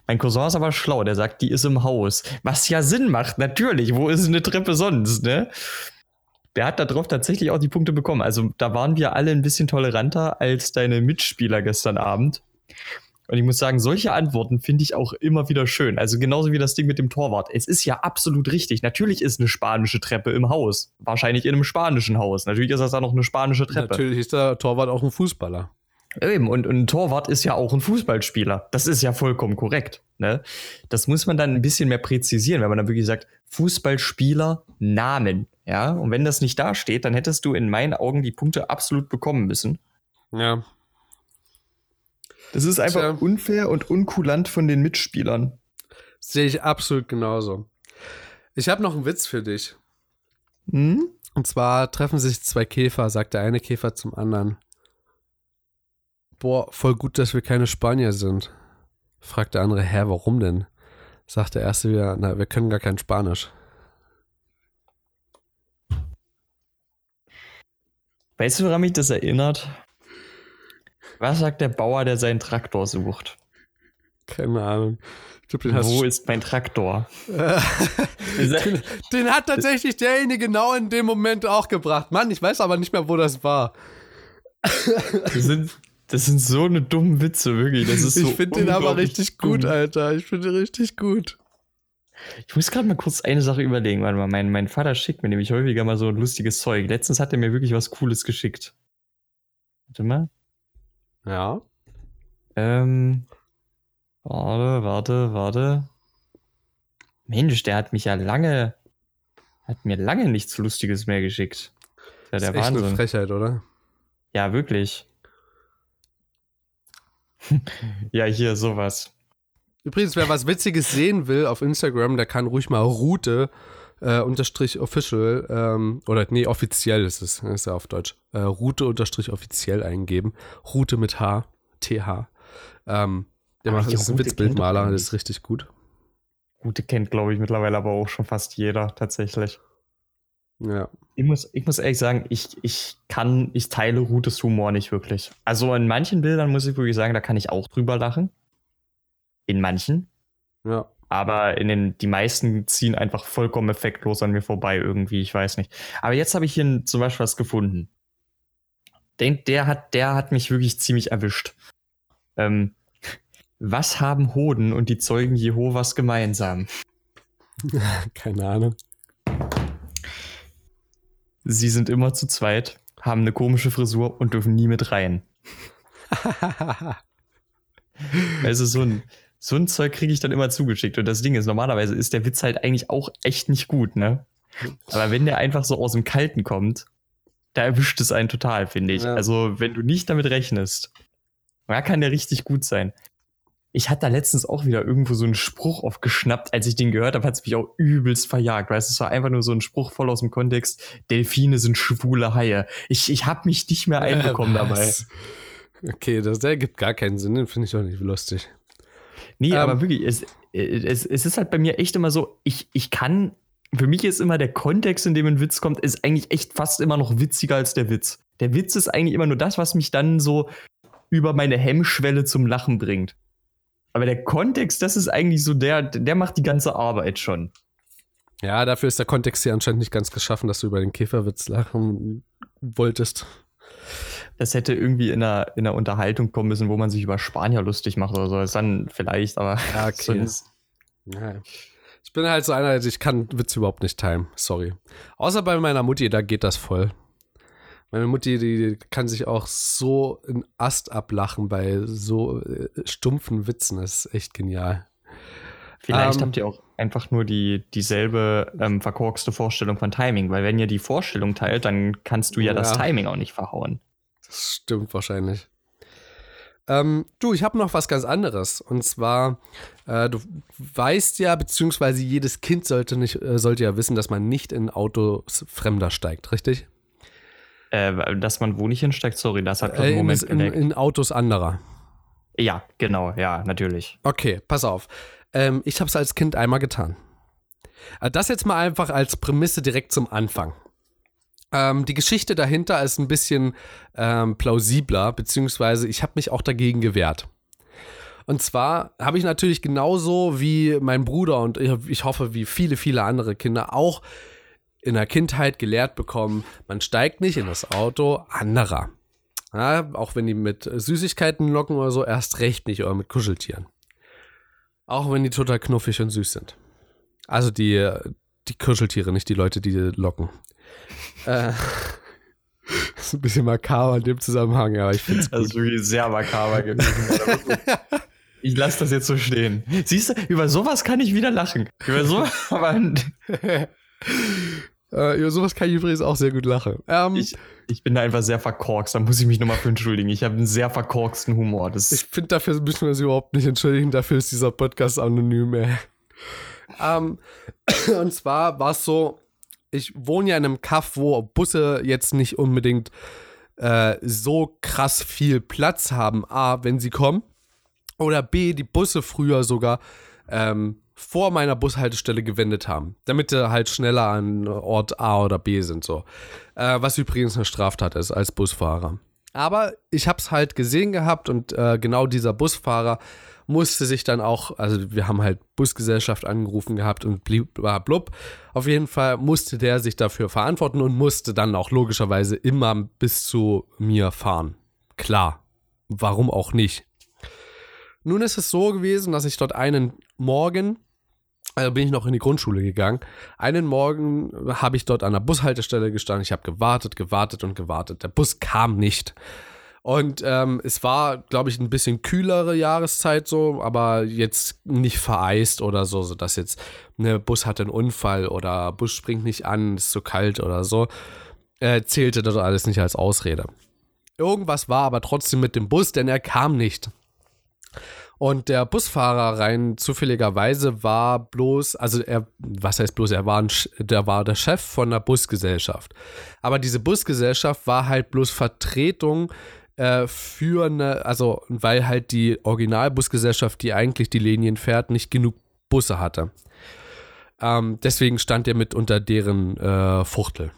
Mein Cousin ist aber schlau, der sagt, die ist im Haus. Was ja Sinn macht, natürlich. Wo ist eine Treppe sonst, ne? Der hat darauf tatsächlich auch die Punkte bekommen. Also da waren wir alle ein bisschen toleranter als deine Mitspieler gestern Abend. Und ich muss sagen, solche Antworten finde ich auch immer wieder schön. Also genauso wie das Ding mit dem Torwart. Es ist ja absolut richtig. Natürlich ist eine spanische Treppe im Haus. Wahrscheinlich in einem spanischen Haus. Natürlich ist das da noch eine spanische Treppe. Natürlich ist der Torwart auch ein Fußballer. Eben, und, und ein Torwart ist ja auch ein Fußballspieler. Das ist ja vollkommen korrekt. Ne? Das muss man dann ein bisschen mehr präzisieren, wenn man dann wirklich sagt, Fußballspieler, Namen. Ja, und wenn das nicht da steht, dann hättest du in meinen Augen die Punkte absolut bekommen müssen. Ja. Das ist einfach Tja. unfair und unkulant von den Mitspielern. Sehe ich absolut genauso. Ich habe noch einen Witz für dich. Hm? Und zwar treffen sich zwei Käfer, sagt der eine Käfer zum anderen. Boah, voll gut, dass wir keine Spanier sind. Fragt der andere, hä, warum denn? Sagt der erste wieder, na, wir können gar kein Spanisch. Weißt du, woran mich das erinnert? Was sagt der Bauer, der seinen Traktor sucht? Keine Ahnung. Glaub, Wo ist mein Traktor? den, den hat tatsächlich derjenige genau in dem Moment auch gebracht. Mann, ich weiß aber nicht mehr, wo das war. Das sind, das sind so eine dummen Witze, wirklich. Das ist so ich finde den aber richtig gut, dumm. Alter. Ich finde den richtig gut. Ich muss gerade mal kurz eine Sache überlegen. Warte mal, mein, mein Vater schickt mir nämlich häufiger mal so lustiges Zeug. Letztens hat er mir wirklich was Cooles geschickt. Warte mal. Ja. Ähm. Warte, warte, warte. Mensch, der hat mich ja lange. Hat mir lange nichts Lustiges mehr geschickt. Das ist ja ist der echt eine Wahnsinn. Frechheit, oder? Ja, wirklich. Ja, hier sowas. Übrigens, wer was Witziges sehen will auf Instagram, der kann ruhig mal Route äh, unterstrich official ähm, oder nee, offiziell ist es, ist ja auf Deutsch. Äh, Route unterstrich offiziell eingeben. Route mit H, TH. Ähm, der Aber macht ist ein Route Witzbildmaler, das ist richtig gut. Gute kennt, glaube ich, mittlerweile aber auch schon fast jeder, tatsächlich. Ja. Ich muss, ich muss ehrlich sagen, ich, ich kann, ich teile Rutes Humor nicht wirklich. Also in manchen Bildern muss ich wirklich sagen, da kann ich auch drüber lachen. In manchen. Ja. Aber in den, die meisten ziehen einfach vollkommen effektlos an mir vorbei irgendwie, ich weiß nicht. Aber jetzt habe ich hier zum Beispiel was gefunden. Den, der, hat, der hat mich wirklich ziemlich erwischt. Ähm, was haben Hoden und die Zeugen Jehovas gemeinsam? Keine Ahnung. Sie sind immer zu zweit, haben eine komische Frisur und dürfen nie mit rein. Also so ein, so ein Zeug kriege ich dann immer zugeschickt. Und das Ding ist, normalerweise ist der Witz halt eigentlich auch echt nicht gut, ne? Aber wenn der einfach so aus dem Kalten kommt, da erwischt es einen total, finde ich. Ja. Also wenn du nicht damit rechnest, da kann der richtig gut sein. Ich hatte da letztens auch wieder irgendwo so einen Spruch aufgeschnappt. Als ich den gehört habe, hat es mich auch übelst verjagt. Weißt du, es war einfach nur so ein Spruch voll aus dem Kontext. Delfine sind schwule Haie. Ich, ich habe mich nicht mehr einbekommen dabei. Was? Okay, das, der gibt gar keinen Sinn, den finde ich auch nicht lustig. Nee, Ähm, aber wirklich, es, es, es ist halt bei mir echt immer so, ich, ich kann für mich ist immer der Kontext, in dem ein Witz kommt, ist eigentlich echt fast immer noch witziger als der Witz. Der Witz ist eigentlich immer nur das, was mich dann so über meine Hemmschwelle zum Lachen bringt. Aber der Kontext, das ist eigentlich so der, der macht die ganze Arbeit schon. Ja, dafür ist der Kontext hier anscheinend nicht ganz geschaffen, dass du über den Käferwitz lachen wolltest. Das hätte irgendwie in einer, in einer Unterhaltung kommen müssen, wo man sich über Spanier lustig macht oder so. Das dann vielleicht, aber ja, okay. Ja. Ich bin halt so einer, ich kann Witze überhaupt nicht timen. Sorry. Außer bei meiner Mutti, da geht das voll. Meine Mutti, die kann sich auch so in Ast ablachen bei so äh, stumpfen Witzen. Das ist echt genial. Vielleicht ähm, habt ihr auch einfach nur die, dieselbe ähm, verkorkste Vorstellung von Timing, weil wenn ihr die Vorstellung teilt, dann kannst du ja, ja. das Timing auch nicht verhauen. Das stimmt wahrscheinlich. Ähm, du, ich habe noch was ganz anderes. Und zwar, äh, du weißt ja, beziehungsweise jedes Kind sollte, nicht, äh, sollte ja wissen, dass man nicht in Autos Fremder steigt, richtig? Äh, dass man wo nicht hinsteigt, sorry, das hat einen Moment in, in, in Autos anderer. Ja, genau, ja, natürlich. Okay, pass auf. Ähm, ich habe es als Kind einmal getan. Äh, das jetzt mal einfach als Prämisse direkt zum Anfang. Ähm, die Geschichte dahinter ist ein bisschen ähm, plausibler, beziehungsweise ich habe mich auch dagegen gewehrt. Und zwar habe ich natürlich genauso wie mein Bruder und ich hoffe wie viele, viele andere Kinder auch in der Kindheit gelehrt bekommen, man steigt nicht in das Auto anderer. Ja, auch wenn die mit Süßigkeiten locken oder so, erst recht nicht oder mit Kuscheltieren. Auch wenn die total knuffig und süß sind. Also die, die Kuscheltiere, nicht die Leute, die locken. äh, ist ein bisschen makaber in dem Zusammenhang, aber ich finde es Das ist wirklich sehr makaber gewesen. ich lasse das jetzt so stehen. Siehst du, über sowas kann ich wieder lachen. Über sowas, aber. Äh, über sowas kann ich übrigens auch sehr gut lachen. Ähm, ich, ich, bin da einfach sehr verkorkst, da muss ich mich nochmal für entschuldigen. Ich habe einen sehr verkorksten Humor. Das ich finde, dafür müssen wir uns überhaupt nicht entschuldigen. Dafür ist dieser Podcast anonym, ey. ähm, und zwar war es so, ich wohne ja in einem Kaff, wo Busse jetzt nicht unbedingt äh, so krass viel Platz haben. A, wenn sie kommen. Oder B, die Busse früher sogar ähm, vor meiner Bushaltestelle gewendet haben, damit sie halt schneller an Ort A oder B sind, so. Äh, was übrigens eine Straftat ist als Busfahrer. Aber ich habe es halt gesehen gehabt und äh, genau dieser Busfahrer musste sich dann auch, also wir haben halt Busgesellschaft angerufen gehabt und blub. Auf jeden Fall musste der sich dafür verantworten und musste dann auch logischerweise immer bis zu mir fahren. Klar, warum auch nicht? Nun ist es so gewesen, dass ich dort einen Morgen also bin ich noch in die Grundschule gegangen. Einen Morgen habe ich dort an der Bushaltestelle gestanden. Ich habe gewartet, gewartet und gewartet. Der Bus kam nicht. Und ähm, es war, glaube ich, ein bisschen kühlere Jahreszeit so, aber jetzt nicht vereist oder so, sodass jetzt ne Bus hatte einen Unfall oder Bus springt nicht an, ist zu kalt oder so. Äh, zählte das alles nicht als Ausrede. Irgendwas war aber trotzdem mit dem Bus, denn er kam nicht. Und der Busfahrer rein zufälligerweise war bloß, also er, was heißt bloß, er war, ein, der war der Chef von der Busgesellschaft. Aber diese Busgesellschaft war halt bloß Vertretung äh, für eine, also weil halt die Originalbusgesellschaft, die eigentlich die Linien fährt, nicht genug Busse hatte. Ähm, deswegen stand er mit unter deren äh, Fuchtel.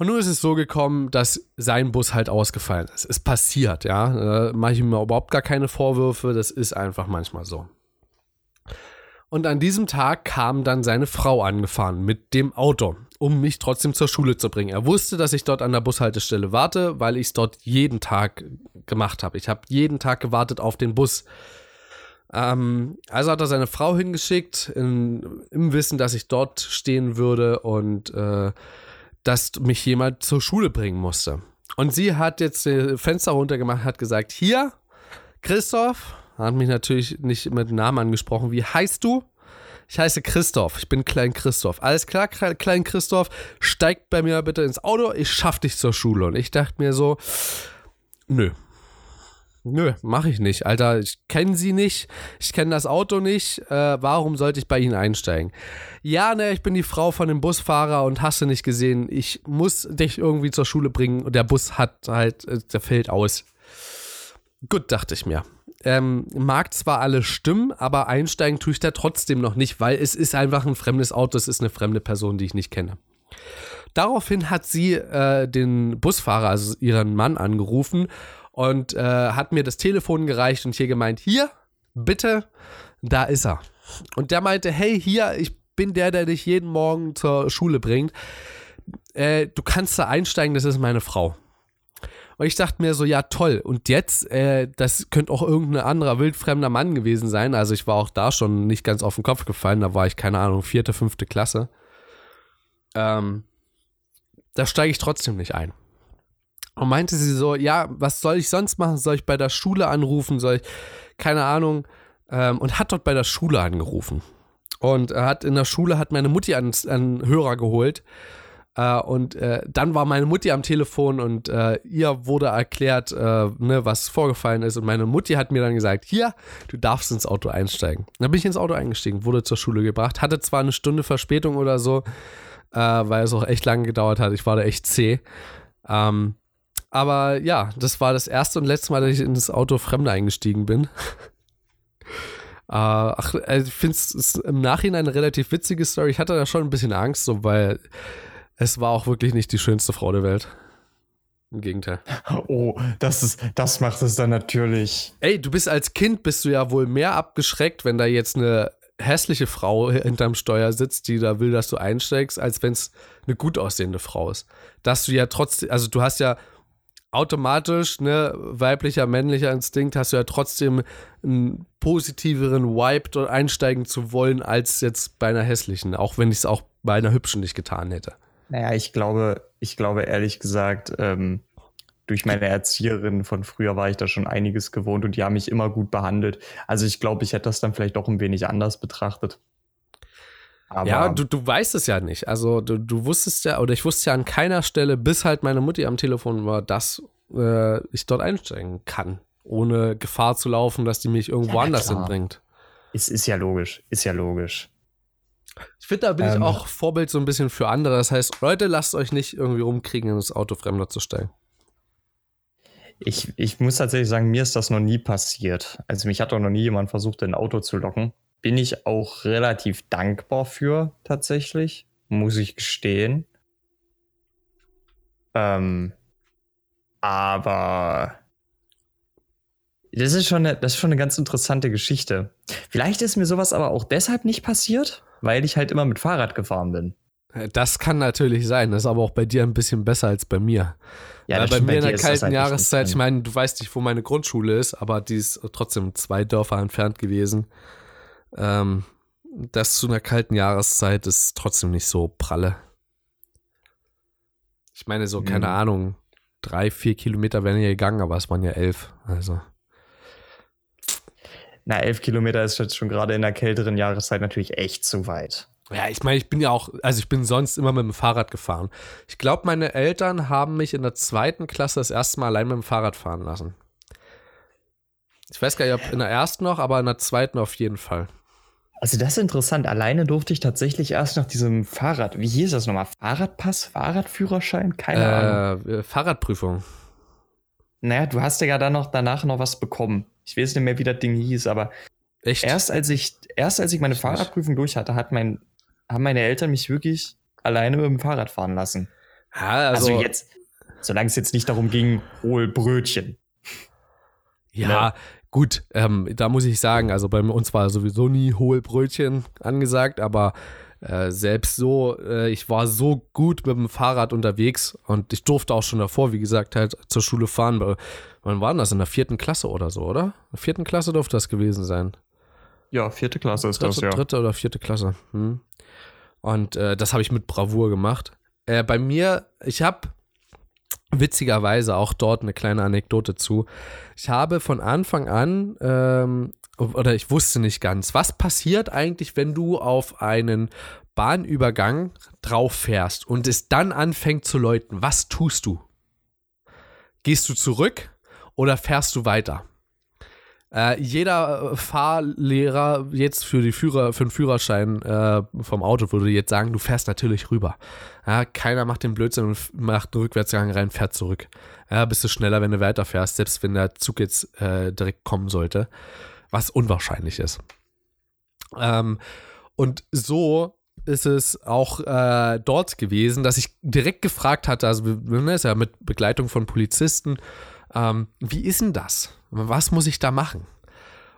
Und nun ist es so gekommen, dass sein Bus halt ausgefallen ist. Es passiert, ja. Da mache ich mir überhaupt gar keine Vorwürfe. Das ist einfach manchmal so. Und an diesem Tag kam dann seine Frau angefahren mit dem Auto, um mich trotzdem zur Schule zu bringen. Er wusste, dass ich dort an der Bushaltestelle warte, weil ich es dort jeden Tag gemacht habe. Ich habe jeden Tag gewartet auf den Bus. Ähm, also hat er seine Frau hingeschickt, in, im Wissen, dass ich dort stehen würde und äh, dass mich jemand zur Schule bringen musste. Und sie hat jetzt das Fenster runtergemacht, hat gesagt, hier, Christoph, hat mich natürlich nicht mit Namen angesprochen, wie heißt du? Ich heiße Christoph, ich bin Klein Christoph. Alles klar, Klein Christoph, steigt bei mir bitte ins Auto, ich schaff dich zur Schule. Und ich dachte mir so, nö, Nö, mache ich nicht. Alter, ich kenne sie nicht. Ich kenne das Auto nicht. Äh, warum sollte ich bei ihnen einsteigen? Ja, ne, ich bin die Frau von dem Busfahrer und hast du nicht gesehen. Ich muss dich irgendwie zur Schule bringen und der Bus hat halt, äh, der fällt aus. Gut, dachte ich mir. Ähm, mag zwar alles stimmen, aber einsteigen tue ich da trotzdem noch nicht, weil es ist einfach ein fremdes Auto, es ist eine fremde Person, die ich nicht kenne. Daraufhin hat sie äh, den Busfahrer, also ihren Mann, angerufen und äh, hat mir das Telefon gereicht und hier gemeint, hier, bitte, da ist er. Und der meinte, hey, hier, ich bin der, der dich jeden Morgen zur Schule bringt. Äh, du kannst da einsteigen, das ist meine Frau. Und ich dachte mir so, ja toll. Und jetzt, äh, das könnte auch irgendein anderer wildfremder Mann gewesen sein. Also ich war auch da schon nicht ganz auf den Kopf gefallen. Da war ich, keine Ahnung, vierte, fünfte Klasse. Ähm, da steige ich trotzdem nicht ein. Und meinte sie so, ja, was soll ich sonst machen? Soll ich bei der Schule anrufen? Soll ich, keine Ahnung. Ähm, und hat dort bei der Schule angerufen. Und hat in der Schule hat meine Mutti einen, einen Hörer geholt äh, und äh, dann war meine Mutti am Telefon und äh, ihr wurde erklärt, äh, ne, was vorgefallen ist. Und meine Mutti hat mir dann gesagt: Hier, du darfst ins Auto einsteigen. Dann bin ich ins Auto eingestiegen, wurde zur Schule gebracht, hatte zwar eine Stunde Verspätung oder so, äh, weil es auch echt lange gedauert hat. Ich war da echt zäh. Ähm, aber ja, das war das erste und letzte Mal, dass ich in das Auto Fremde eingestiegen bin. Uh, ach, also ich finde es im Nachhinein eine relativ witzige Story. Ich hatte da schon ein bisschen Angst, so, weil es war auch wirklich nicht die schönste Frau der Welt. Im Gegenteil. Oh, das ist, das macht es dann natürlich. Ey, du bist als Kind bist du ja wohl mehr abgeschreckt, wenn da jetzt eine hässliche Frau hinterm Steuer sitzt, die da will, dass du einsteigst, als wenn es eine gut aussehende Frau ist. Dass du ja trotzdem, also du hast ja automatisch, ne, weiblicher, männlicher Instinkt, hast du ja trotzdem einen positiveren Vibe dort einsteigen zu wollen, als jetzt bei einer hässlichen, auch wenn ich es auch bei einer hübschen nicht getan hätte. Naja, ich glaube, ich glaube ehrlich gesagt, ähm, durch meine Erzieherin von früher war ich da schon einiges gewohnt und die haben mich immer gut behandelt. Also ich glaube, ich hätte das dann vielleicht auch ein wenig anders betrachtet. Aber ja, du, du weißt es ja nicht. Also du, du wusstest ja, oder ich wusste ja an keiner Stelle, bis halt meine Mutti am Telefon war, dass äh, ich dort einsteigen kann, ohne Gefahr zu laufen, dass die mich irgendwo ja, anders hinbringt. Es ist ja logisch, ist ja logisch. Ich finde, da bin ähm, ich auch Vorbild so ein bisschen für andere. Das heißt, Leute, lasst euch nicht irgendwie rumkriegen, in das Auto Fremder zu stellen. Ich, ich muss tatsächlich sagen, mir ist das noch nie passiert. Also mich hat auch noch nie jemand versucht, in ein Auto zu locken. Bin ich auch relativ dankbar für, tatsächlich. Muss ich gestehen. Ähm, aber das ist, schon eine, das ist schon eine ganz interessante Geschichte. Vielleicht ist mir sowas aber auch deshalb nicht passiert, weil ich halt immer mit Fahrrad gefahren bin. Das kann natürlich sein, das ist aber auch bei dir ein bisschen besser als bei mir. Ja, Weil bei mir in der kalten halt Jahreszeit, ich meine, du weißt nicht, wo meine Grundschule ist, aber die ist trotzdem zwei Dörfer entfernt gewesen. Ähm, das zu einer kalten Jahreszeit ist trotzdem nicht so pralle. Ich meine, so, keine mhm. Ahnung, drei, vier Kilometer wären ja gegangen, aber es waren ja elf. Also. Na, elf Kilometer ist jetzt schon gerade in der kälteren Jahreszeit natürlich echt zu weit. Ja, ich meine, ich bin ja auch, also ich bin sonst immer mit dem Fahrrad gefahren. Ich glaube, meine Eltern haben mich in der zweiten Klasse das erste Mal allein mit dem Fahrrad fahren lassen. Ich weiß gar nicht, ob in der ersten noch, aber in der zweiten auf jeden Fall. Also das ist interessant. Alleine durfte ich tatsächlich erst nach diesem Fahrrad, wie hieß das nochmal? Fahrradpass, Fahrradführerschein? Keine äh, Ahnung. Äh, Fahrradprüfung. Naja, du hast ja dann noch danach noch was bekommen. Ich weiß nicht mehr, wie das Ding hieß, aber Echt? erst als ich, erst als ich meine Fahrradprüfung durch hatte, hat mein, haben meine Eltern mich wirklich alleine mit dem Fahrrad fahren lassen. Ja, also, also jetzt, solange es jetzt nicht darum ging, hol Brötchen. Ja, ne? Gut, ähm, da muss ich sagen, also bei uns war sowieso nie hohe Brötchen angesagt, aber äh, selbst so, äh, ich war so gut mit dem Fahrrad unterwegs und ich durfte auch schon davor, wie gesagt, halt zur Schule fahren. Wann war das? In der vierten Klasse oder so, oder? In der vierten Klasse durfte das gewesen sein. Ja, vierte Klasse ist dritte, das, ja. Dritte oder vierte Klasse. Hm. Und äh, das habe ich mit Bravour gemacht. Äh, bei mir, ich habe witzigerweise auch dort eine kleine Anekdote zu. Ich habe von Anfang an ähm, oder ich wusste nicht ganz, was passiert eigentlich, wenn du auf einen Bahnübergang drauf fährst und es dann anfängt zu läuten? Was tust du? Gehst du zurück oder fährst du weiter? Äh, jeder Fahrlehrer jetzt für, die Führer, für den Führerschein äh, vom Auto würde jetzt sagen, du fährst natürlich rüber. Ja, keiner macht den Blödsinn und macht einen Rückwärtsgang rein, fährt zurück. Ja, bist du schneller, wenn du weiterfährst, selbst wenn der Zug jetzt äh, direkt kommen sollte. Was unwahrscheinlich ist. Ähm, und so ist es auch äh, dort gewesen, dass ich direkt gefragt hatte, also ne, ist ja mit Begleitung von Polizisten, ähm, wie ist denn das? Was muss ich da machen?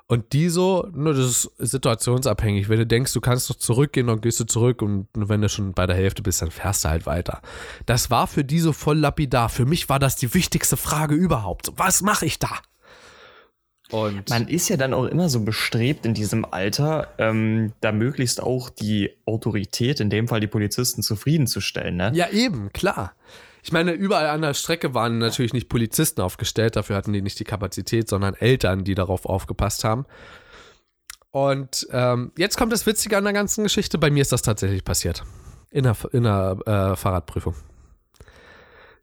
Und die so, ne, das ist situationsabhängig. Wenn du denkst, du kannst noch zurückgehen, dann gehst du zurück und wenn du schon bei der Hälfte bist, dann fährst du halt weiter. Das war für die so voll lapidar. Für mich war das die wichtigste Frage überhaupt. Was mache ich da? Und Man ist ja dann auch immer so bestrebt in diesem Alter, ähm, da möglichst auch die Autorität, in dem Fall die Polizisten, zufriedenzustellen. Ne? Ja, eben, klar. Ich meine, überall an der Strecke waren natürlich nicht Polizisten aufgestellt, dafür hatten die nicht die Kapazität, sondern Eltern, die darauf aufgepasst haben. Und ähm, jetzt kommt das Witzige an der ganzen Geschichte. Bei mir ist das tatsächlich passiert. In der, in der äh, Fahrradprüfung.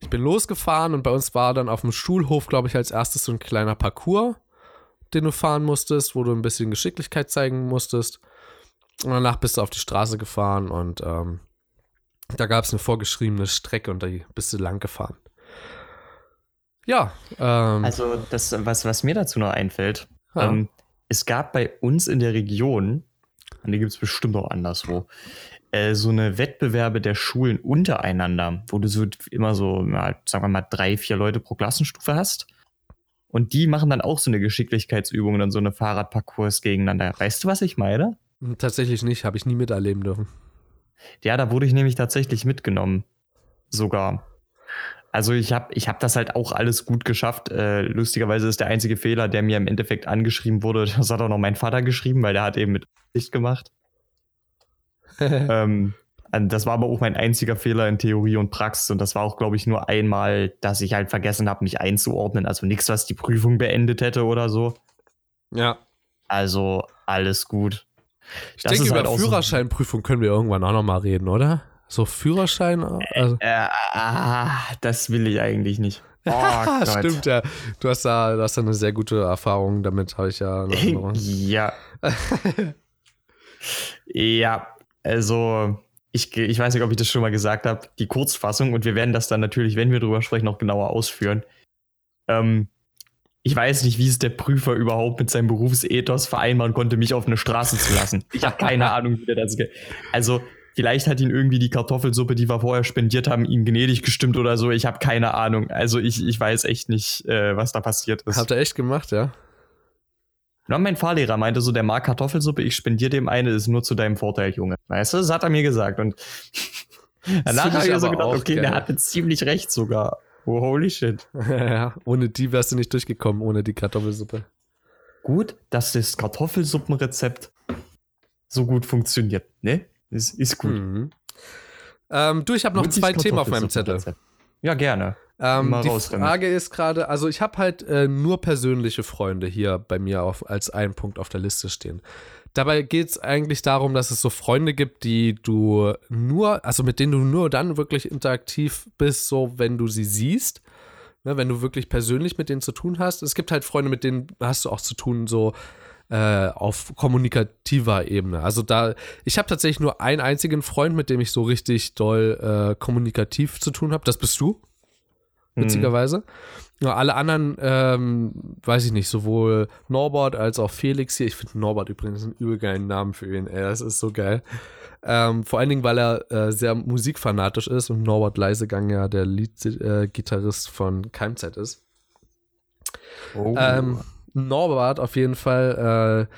Ich bin losgefahren und bei uns war dann auf dem Schulhof, glaube ich, als erstes so ein kleiner Parcours, den du fahren musstest, wo du ein bisschen Geschicklichkeit zeigen musstest. Und danach bist du auf die Straße gefahren und ähm, da gab es eine vorgeschriebene Strecke und da bist du lang gefahren. Ja. Ähm, also, das, was, was mir dazu noch einfällt, ja. ähm, es gab bei uns in der Region, und die gibt es bestimmt auch anderswo, äh, so eine Wettbewerbe der Schulen untereinander, wo du so immer so, ja, sagen wir mal, drei, vier Leute pro Klassenstufe hast. Und die machen dann auch so eine Geschicklichkeitsübung und dann so eine Fahrradparcours gegeneinander. Weißt du, was ich meine? Tatsächlich nicht, habe ich nie miterleben dürfen. Ja, da wurde ich nämlich tatsächlich mitgenommen. Sogar. Also ich habe ich hab das halt auch alles gut geschafft. Äh, lustigerweise ist der einzige Fehler, der mir im Endeffekt angeschrieben wurde, das hat auch noch mein Vater geschrieben, weil der hat eben mit Licht gemacht. ähm, das war aber auch mein einziger Fehler in Theorie und Praxis und das war auch, glaube ich, nur einmal, dass ich halt vergessen habe, mich einzuordnen. Also nichts, was die Prüfung beendet hätte oder so. Ja. Also alles gut. Ich das denke, über halt Führerscheinprüfung so können wir irgendwann auch nochmal reden, oder? So Führerschein? Also äh, äh, ah, das will ich eigentlich nicht. Oh, Stimmt, ja. Du hast da, du hast da eine sehr gute Erfahrung damit, habe ich ja. ja. ja, also ich, ich weiß nicht, ob ich das schon mal gesagt habe, die Kurzfassung und wir werden das dann natürlich, wenn wir drüber sprechen, noch genauer ausführen. Ähm, ich weiß nicht, wie es der Prüfer überhaupt mit seinem Berufsethos vereinbaren konnte, mich auf eine Straße zu lassen. Ich habe keine Ahnung, wie der das. Also, vielleicht hat ihn irgendwie die Kartoffelsuppe, die wir vorher spendiert haben, ihm gnädig gestimmt oder so. Ich habe keine Ahnung. Also, ich, ich weiß echt nicht, äh, was da passiert ist. Hat er echt gemacht, ja? Na, mein Fahrlehrer meinte so, der mag Kartoffelsuppe, ich spendiere dem eine, ist nur zu deinem Vorteil, Junge. Weißt du, das hat er mir gesagt. Und danach habe ich so gedacht, okay, geil. der hatte ziemlich recht sogar. Oh, holy shit. ja, ohne die wärst du nicht durchgekommen, ohne die Kartoffelsuppe. Gut, dass das Kartoffelsuppenrezept so gut funktioniert, ne? Ist, ist gut. Mhm. Ähm, du, ich habe noch zwei Themen auf meinem Zettel. Ja, gerne. Ähm, die Frage ist gerade, also ich habe halt äh, nur persönliche Freunde hier bei mir auf, als einen Punkt auf der Liste stehen. Dabei geht es eigentlich darum, dass es so Freunde gibt, die du nur, also mit denen du nur dann wirklich interaktiv bist, so wenn du sie siehst. Ne, wenn du wirklich persönlich mit denen zu tun hast. Es gibt halt Freunde, mit denen hast du auch zu tun, so äh, auf kommunikativer Ebene. Also da, ich habe tatsächlich nur einen einzigen Freund, mit dem ich so richtig doll äh, kommunikativ zu tun habe. Das bist du, mhm. witzigerweise. Mhm. Ja, alle anderen, ähm, weiß ich nicht, sowohl Norbert als auch Felix hier. Ich finde Norbert übrigens einen übel geilen Namen für ihn. Ey, das ist so geil. Ähm, vor allen Dingen, weil er äh, sehr musikfanatisch ist und Norbert Leisegang ja der Lead-Gitarrist äh, von Keimzeit ist. Oh. Ähm, Norbert auf jeden Fall äh,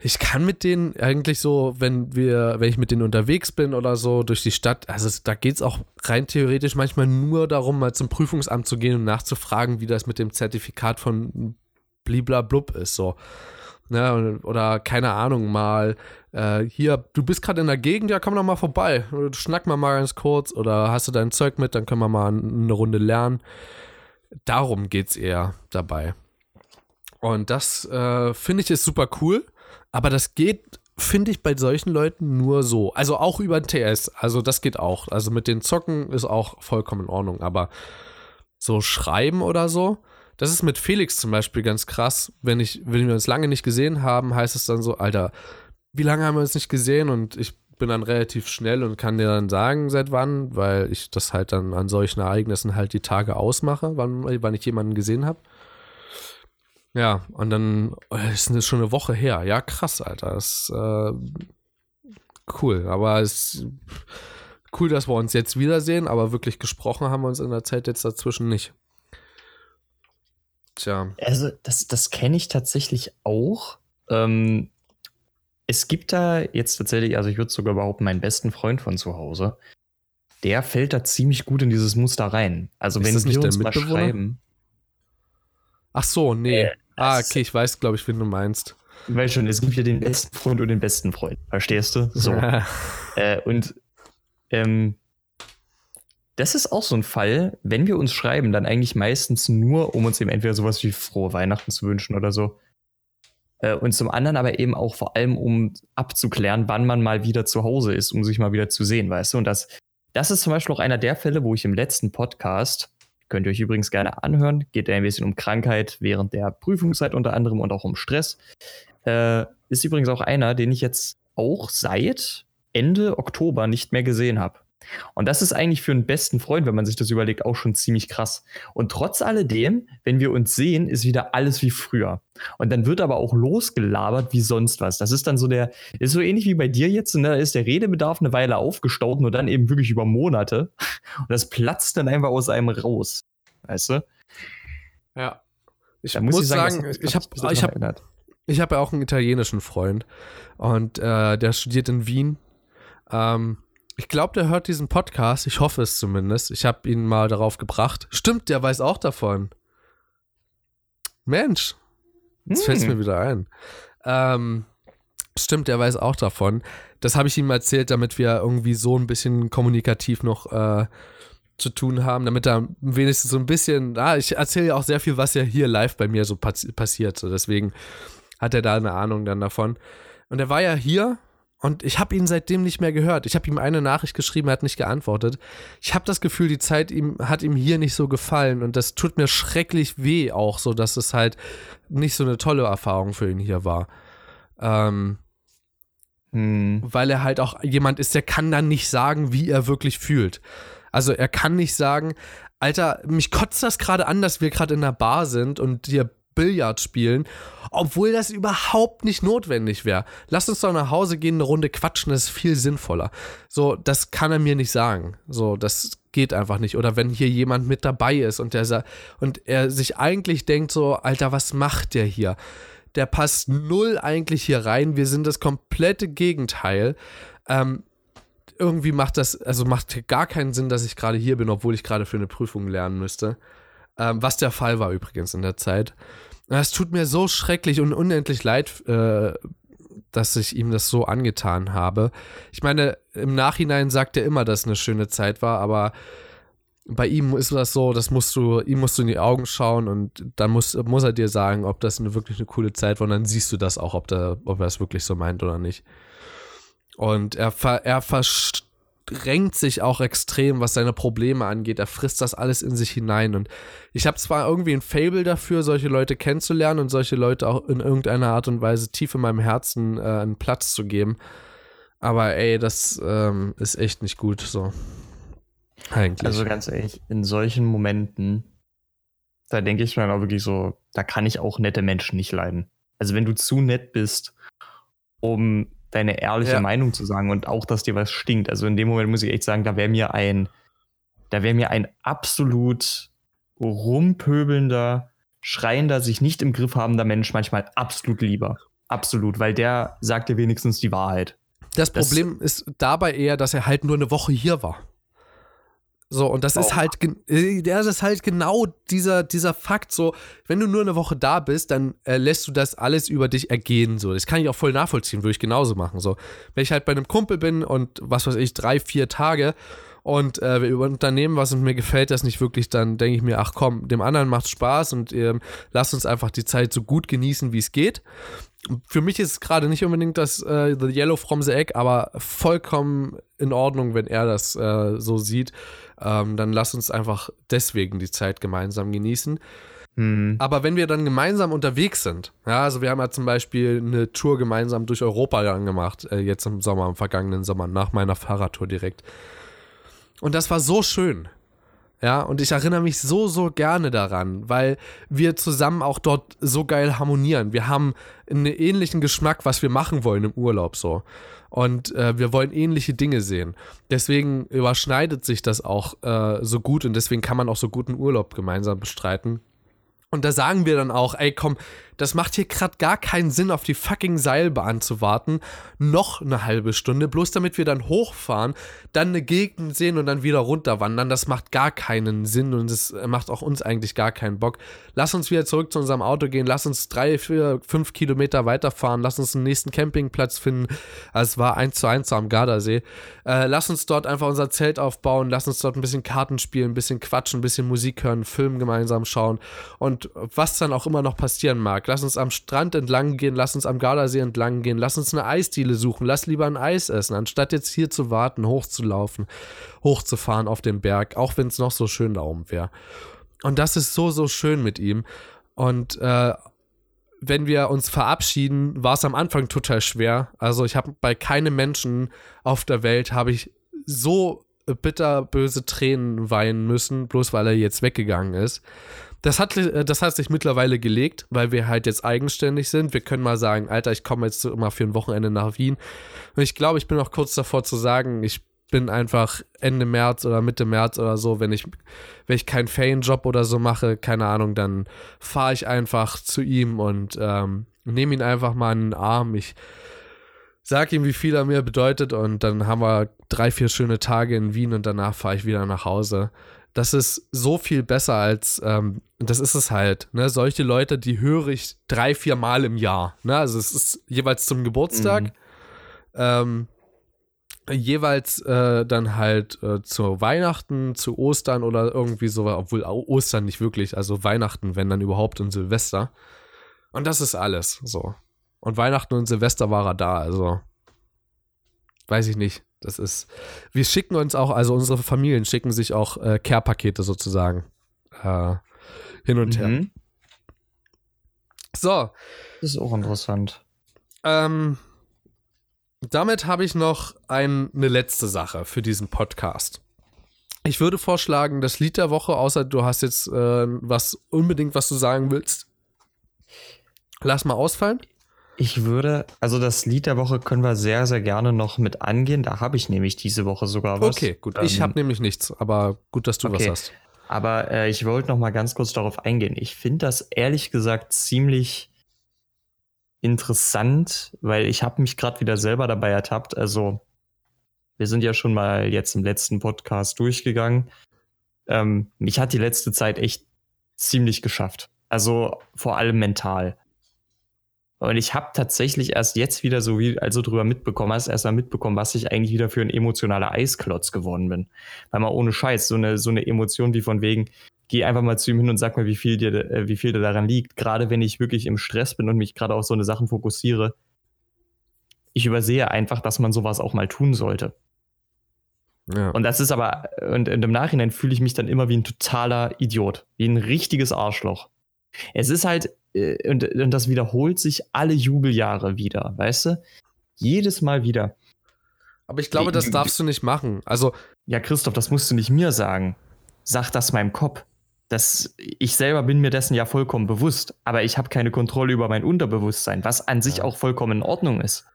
ich kann mit denen eigentlich so, wenn wir, wenn ich mit denen unterwegs bin oder so durch die Stadt, also da geht es auch rein theoretisch manchmal nur darum, mal zum Prüfungsamt zu gehen und nachzufragen, wie das mit dem Zertifikat von bliblablub ist, so. Ne, oder keine Ahnung, mal äh, hier, du bist gerade in der Gegend, ja, komm doch mal vorbei. Schnack mal mal ganz kurz oder hast du dein Zeug mit, dann können wir mal eine Runde lernen. Darum geht es eher dabei. Und das äh, finde ich ist super cool. Aber das geht, finde ich, bei solchen Leuten nur so. Also auch über TS. Also das geht auch. Also mit den Zocken ist auch vollkommen in Ordnung. Aber so schreiben oder so, Das ist mit Felix zum Beispiel ganz krass. Wenn, ich, wenn wir uns lange nicht gesehen haben, heißt es dann so, Alter, wie lange haben wir uns nicht gesehen? Und ich bin dann relativ schnell und kann dir dann sagen, seit wann, weil ich das halt dann an solchen Ereignissen halt die Tage ausmache, wann, wann ich jemanden gesehen habe. Ja, und dann oh, ist es schon eine Woche her. Ja, krass, Alter. Das ist äh, cool. Aber es ist cool, dass wir uns jetzt wiedersehen, aber wirklich gesprochen haben wir uns in der Zeit jetzt dazwischen nicht. Tja. Also, das, das kenne ich tatsächlich auch. Ähm, es gibt da jetzt tatsächlich, also ich würde sogar behaupten, meinen besten Freund von zu Hause, der fällt da ziemlich gut in dieses Muster rein. Also, ist wenn wir uns mal schreiben. Ach so, nee. Äh, ah, okay, ich weiß, glaube ich, wen du meinst. Weil schon, es gibt ja den besten Freund und den besten Freund. Verstehst du? So. äh, und ähm, das ist auch so ein Fall, wenn wir uns schreiben, dann eigentlich meistens nur, um uns eben entweder sowas wie frohe Weihnachten zu wünschen oder so. Äh, und zum anderen aber eben auch vor allem, um abzuklären, wann man mal wieder zu Hause ist, um sich mal wieder zu sehen, weißt du? Und das, das ist zum Beispiel auch einer der Fälle, wo ich im letzten Podcast, könnt ihr euch übrigens gerne anhören, geht ja ein bisschen um Krankheit während der Prüfungszeit unter anderem und auch um Stress. Äh, ist übrigens auch einer, den ich jetzt auch seit Ende Oktober nicht mehr gesehen habe. Und das ist eigentlich für einen besten Freund, wenn man sich das überlegt, auch schon ziemlich krass. Und trotz alledem, wenn wir uns sehen, ist wieder alles wie früher. Und dann wird aber auch losgelabert wie sonst was. Das ist dann so der, ist so ähnlich wie bei dir jetzt, ne? da ist der Redebedarf eine Weile aufgestaut, nur dann eben wirklich über Monate. Und das platzt dann einfach aus einem raus. Weißt du? Ja. Ich muss, muss ich sagen, sagen ich habe ich hab, ich hab ja auch einen italienischen Freund und äh, der studiert in Wien. Ähm, ich glaube, der hört diesen Podcast. Ich hoffe es zumindest. Ich habe ihn mal darauf gebracht. Stimmt, der weiß auch davon. Mensch, jetzt hm. fällt es mir wieder ein. Ähm, stimmt, der weiß auch davon. Das habe ich ihm erzählt, damit wir irgendwie so ein bisschen kommunikativ noch äh, zu tun haben, damit er wenigstens so ein bisschen, ah, ich erzähle ja auch sehr viel, was ja hier live bei mir so pass passiert. So deswegen hat er da eine Ahnung dann davon. Und er war ja hier und ich habe ihn seitdem nicht mehr gehört. Ich habe ihm eine Nachricht geschrieben, er hat nicht geantwortet. Ich habe das Gefühl, die Zeit ihm, hat ihm hier nicht so gefallen und das tut mir schrecklich weh auch, so dass es halt nicht so eine tolle Erfahrung für ihn hier war. Ähm, hm. Weil er halt auch jemand ist, der kann dann nicht sagen, wie er wirklich fühlt. Also er kann nicht sagen, Alter, mich kotzt das gerade an, dass wir gerade in der Bar sind und dir Billard spielen, obwohl das überhaupt nicht notwendig wäre. Lass uns doch nach Hause gehen, eine Runde quatschen, das ist viel sinnvoller. So, das kann er mir nicht sagen. So, das geht einfach nicht. Oder wenn hier jemand mit dabei ist und der und er sich eigentlich denkt so, Alter, was macht der hier? Der passt null eigentlich hier rein. Wir sind das komplette Gegenteil. Ähm, irgendwie macht das, also macht gar keinen Sinn, dass ich gerade hier bin, obwohl ich gerade für eine Prüfung lernen müsste. Ähm, was der Fall war übrigens in der Zeit. Es tut mir so schrecklich und unendlich leid, äh, dass ich ihm das so angetan habe. Ich meine, im Nachhinein sagt er immer, dass es eine schöne Zeit war, aber bei ihm ist das so, das musst du, ihm musst du in die Augen schauen und dann muss, muss er dir sagen, ob das eine, wirklich eine coole Zeit war und dann siehst du das auch, ob, der, ob er es wirklich so meint oder nicht. Und er, ver, er versteht renkt sich auch extrem, was seine Probleme angeht. Er frisst das alles in sich hinein. Und ich habe zwar irgendwie ein Fable dafür, solche Leute kennenzulernen und solche Leute auch in irgendeiner Art und Weise tief in meinem Herzen äh, einen Platz zu geben. Aber ey, das ähm, ist echt nicht gut so. Eigentlich. Also ganz ehrlich, in solchen Momenten, da denke ich mir auch wirklich so, da kann ich auch nette Menschen nicht leiden. Also wenn du zu nett bist, um deine ehrliche ja. Meinung zu sagen und auch, dass dir was stinkt. Also in dem Moment muss ich echt sagen, da wäre mir ein, da wäre mir ein absolut rumpöbelnder, schreiender, sich nicht im Griff habender Mensch manchmal absolut lieber. Absolut, weil der sagt dir wenigstens die Wahrheit. Das Problem das, ist dabei eher, dass er halt nur eine Woche hier war. So, und das oh. ist halt, äh, das ist halt genau dieser, dieser Fakt, so, wenn du nur eine Woche da bist, dann äh, lässt du das alles über dich ergehen, so. Das kann ich auch voll nachvollziehen, würde ich genauso machen, so. Wenn ich halt bei einem Kumpel bin und, was weiß ich, drei, vier Tage und äh, wir unternehmen was und mir gefällt das nicht wirklich, dann denke ich mir, ach komm, dem anderen macht Spaß und ähm, lass uns einfach die Zeit so gut genießen, wie es geht. Für mich ist es gerade nicht unbedingt das äh, The Yellow from the Egg, aber vollkommen in Ordnung, wenn er das äh, so sieht ähm, dann lass uns einfach deswegen die Zeit gemeinsam genießen. Mhm. Aber wenn wir dann gemeinsam unterwegs sind, ja, also wir haben ja zum Beispiel eine Tour gemeinsam durch Europa dann gemacht, äh, jetzt im Sommer, im vergangenen Sommer, nach meiner Fahrradtour direkt. Und das war so schön. Ja, und ich erinnere mich so, so gerne daran, weil wir zusammen auch dort so geil harmonieren. Wir haben einen ähnlichen Geschmack, was wir machen wollen im Urlaub so. Und äh, wir wollen ähnliche Dinge sehen. Deswegen überschneidet sich das auch äh, so gut und deswegen kann man auch so guten Urlaub gemeinsam bestreiten. Und da sagen wir dann auch, ey, komm, das macht hier gerade gar keinen Sinn, auf die fucking Seilbahn zu warten. Noch eine halbe Stunde, bloß damit wir dann hochfahren, dann eine Gegend sehen und dann wieder runterwandern. Das macht gar keinen Sinn und es macht auch uns eigentlich gar keinen Bock. Lass uns wieder zurück zu unserem Auto gehen, lass uns drei, vier, fünf Kilometer weiterfahren, lass uns einen nächsten Campingplatz finden. Also es war eins zu eins am Gardasee. Äh, lass uns dort einfach unser Zelt aufbauen, lass uns dort ein bisschen Karten spielen, ein bisschen quatschen, ein bisschen Musik hören, Film gemeinsam schauen und was dann auch immer noch passieren mag lass uns am Strand entlang gehen, lass uns am Gardasee entlang gehen, lass uns eine Eisdiele suchen, lass lieber ein Eis essen, anstatt jetzt hier zu warten, hochzulaufen, hochzufahren auf den Berg, auch wenn es noch so schön da oben wäre. Und das ist so, so schön mit ihm. Und äh, wenn wir uns verabschieden, war es am Anfang total schwer. Also ich habe bei keinem Menschen auf der Welt habe ich so bitterböse Tränen weinen müssen, bloß weil er jetzt weggegangen ist. Das hat, äh, das hat sich mittlerweile gelegt, weil wir halt jetzt eigenständig sind. Wir können mal sagen, Alter, ich komme jetzt immer für ein Wochenende nach Wien. Und ich glaube, ich bin auch kurz davor zu sagen, ich bin einfach Ende März oder Mitte März oder so, wenn ich, wenn ich keinen Ferienjob oder so mache, keine Ahnung, dann fahre ich einfach zu ihm und ähm, nehme ihn einfach mal in den Arm. Ich sag ihm, wie viel er mir bedeutet und dann haben wir drei, vier schöne Tage in Wien und danach fahre ich wieder nach Hause das ist so viel besser als, ähm, das ist es halt, ne? Solche Leute, die höre ich drei, vier Mal im Jahr. Ne? Also es ist jeweils zum Geburtstag, mhm. ähm, jeweils äh, dann halt äh, zu Weihnachten, zu Ostern oder irgendwie so, obwohl Ostern nicht wirklich, also Weihnachten, wenn dann überhaupt und Silvester. Und das ist alles so. Und Weihnachten und Silvester war er da, also weiß ich nicht. Das ist, wir schicken uns auch, also unsere Familien schicken sich auch äh, Care-Pakete sozusagen äh, hin und mhm. her. So. Das ist auch interessant. Ähm, damit habe ich noch ein, eine letzte Sache für diesen Podcast. Ich würde vorschlagen, das Lied der Woche, außer du hast jetzt äh, was unbedingt, was du sagen willst, lass mal ausfallen. Ich würde, also das Lied der Woche können wir sehr, sehr gerne noch mit angehen. Da habe ich nämlich diese Woche sogar was. Okay, gut. Ähm, ich habe nämlich nichts, aber gut, dass du okay. was hast. Aber äh, ich wollte noch mal ganz kurz darauf eingehen. Ich finde das ehrlich gesagt ziemlich interessant, weil ich habe mich gerade wieder selber dabei ertappt. Also wir sind ja schon mal jetzt im letzten Podcast durchgegangen. Ähm, mich hat die letzte Zeit echt ziemlich geschafft. Also vor allem mental. Und ich habe tatsächlich erst jetzt wieder so wie also drüber mitbekommen, hast erst mal mitbekommen, was ich eigentlich wieder für ein emotionaler Eisklotz geworden bin. Weil mal ohne Scheiß, so eine, so eine Emotion wie von wegen, geh einfach mal zu ihm hin und sag mir, wie viel dir, äh, wie viel dir daran liegt. Gerade wenn ich wirklich im Stress bin und mich gerade auf so eine Sachen fokussiere. Ich übersehe einfach, dass man sowas auch mal tun sollte. Ja. Und das ist aber, und, und im Nachhinein fühle ich mich dann immer wie ein totaler Idiot, wie ein richtiges Arschloch. Es ist halt, äh, und, und das wiederholt sich alle Jubeljahre wieder, weißt du? Jedes Mal wieder. Aber ich glaube, das darfst du nicht machen. Also. Ja, Christoph, das musst du nicht mir sagen. Sag das meinem Kopf. Das, ich selber bin mir dessen ja vollkommen bewusst, aber ich habe keine Kontrolle über mein Unterbewusstsein, was an sich auch vollkommen in Ordnung ist.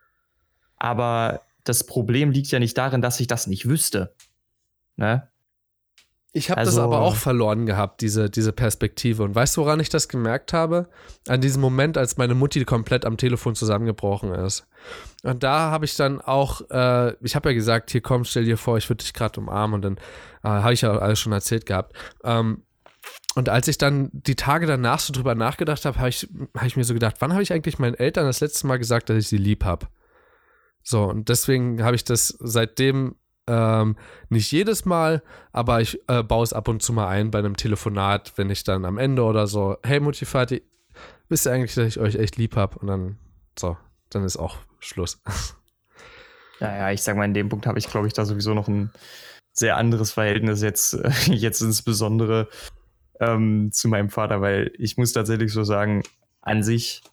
Aber das Problem liegt ja nicht darin, dass ich das nicht wüsste. Ne? Ich habe also, das aber auch verloren gehabt, diese, diese Perspektive. Und weißt du, woran ich das gemerkt habe? An diesem Moment, als meine Mutti komplett am Telefon zusammengebrochen ist. Und da habe ich dann auch, äh, ich habe ja gesagt, hier komm, stell dir vor, ich würde dich gerade umarmen. Und dann äh, habe ich ja alles schon erzählt gehabt. Ähm, und als ich dann die Tage danach so drüber nachgedacht habe, habe ich, hab ich mir so gedacht, wann habe ich eigentlich meinen Eltern das letzte Mal gesagt, dass ich sie lieb habe? So, und deswegen habe ich das seitdem ähm, nicht jedes Mal, aber ich äh, baue es ab und zu mal ein bei einem Telefonat, wenn ich dann am Ende oder so, hey Mutti, Vati, wisst ihr eigentlich, dass ich euch echt lieb habe? Und dann, so, dann ist auch Schluss. Ja, ja, ich sag mal, in dem Punkt habe ich, glaube ich, da sowieso noch ein sehr anderes Verhältnis jetzt, äh, jetzt insbesondere. ähm, zu meinem Vater, weil ich muss tatsächlich so sagen, an sich,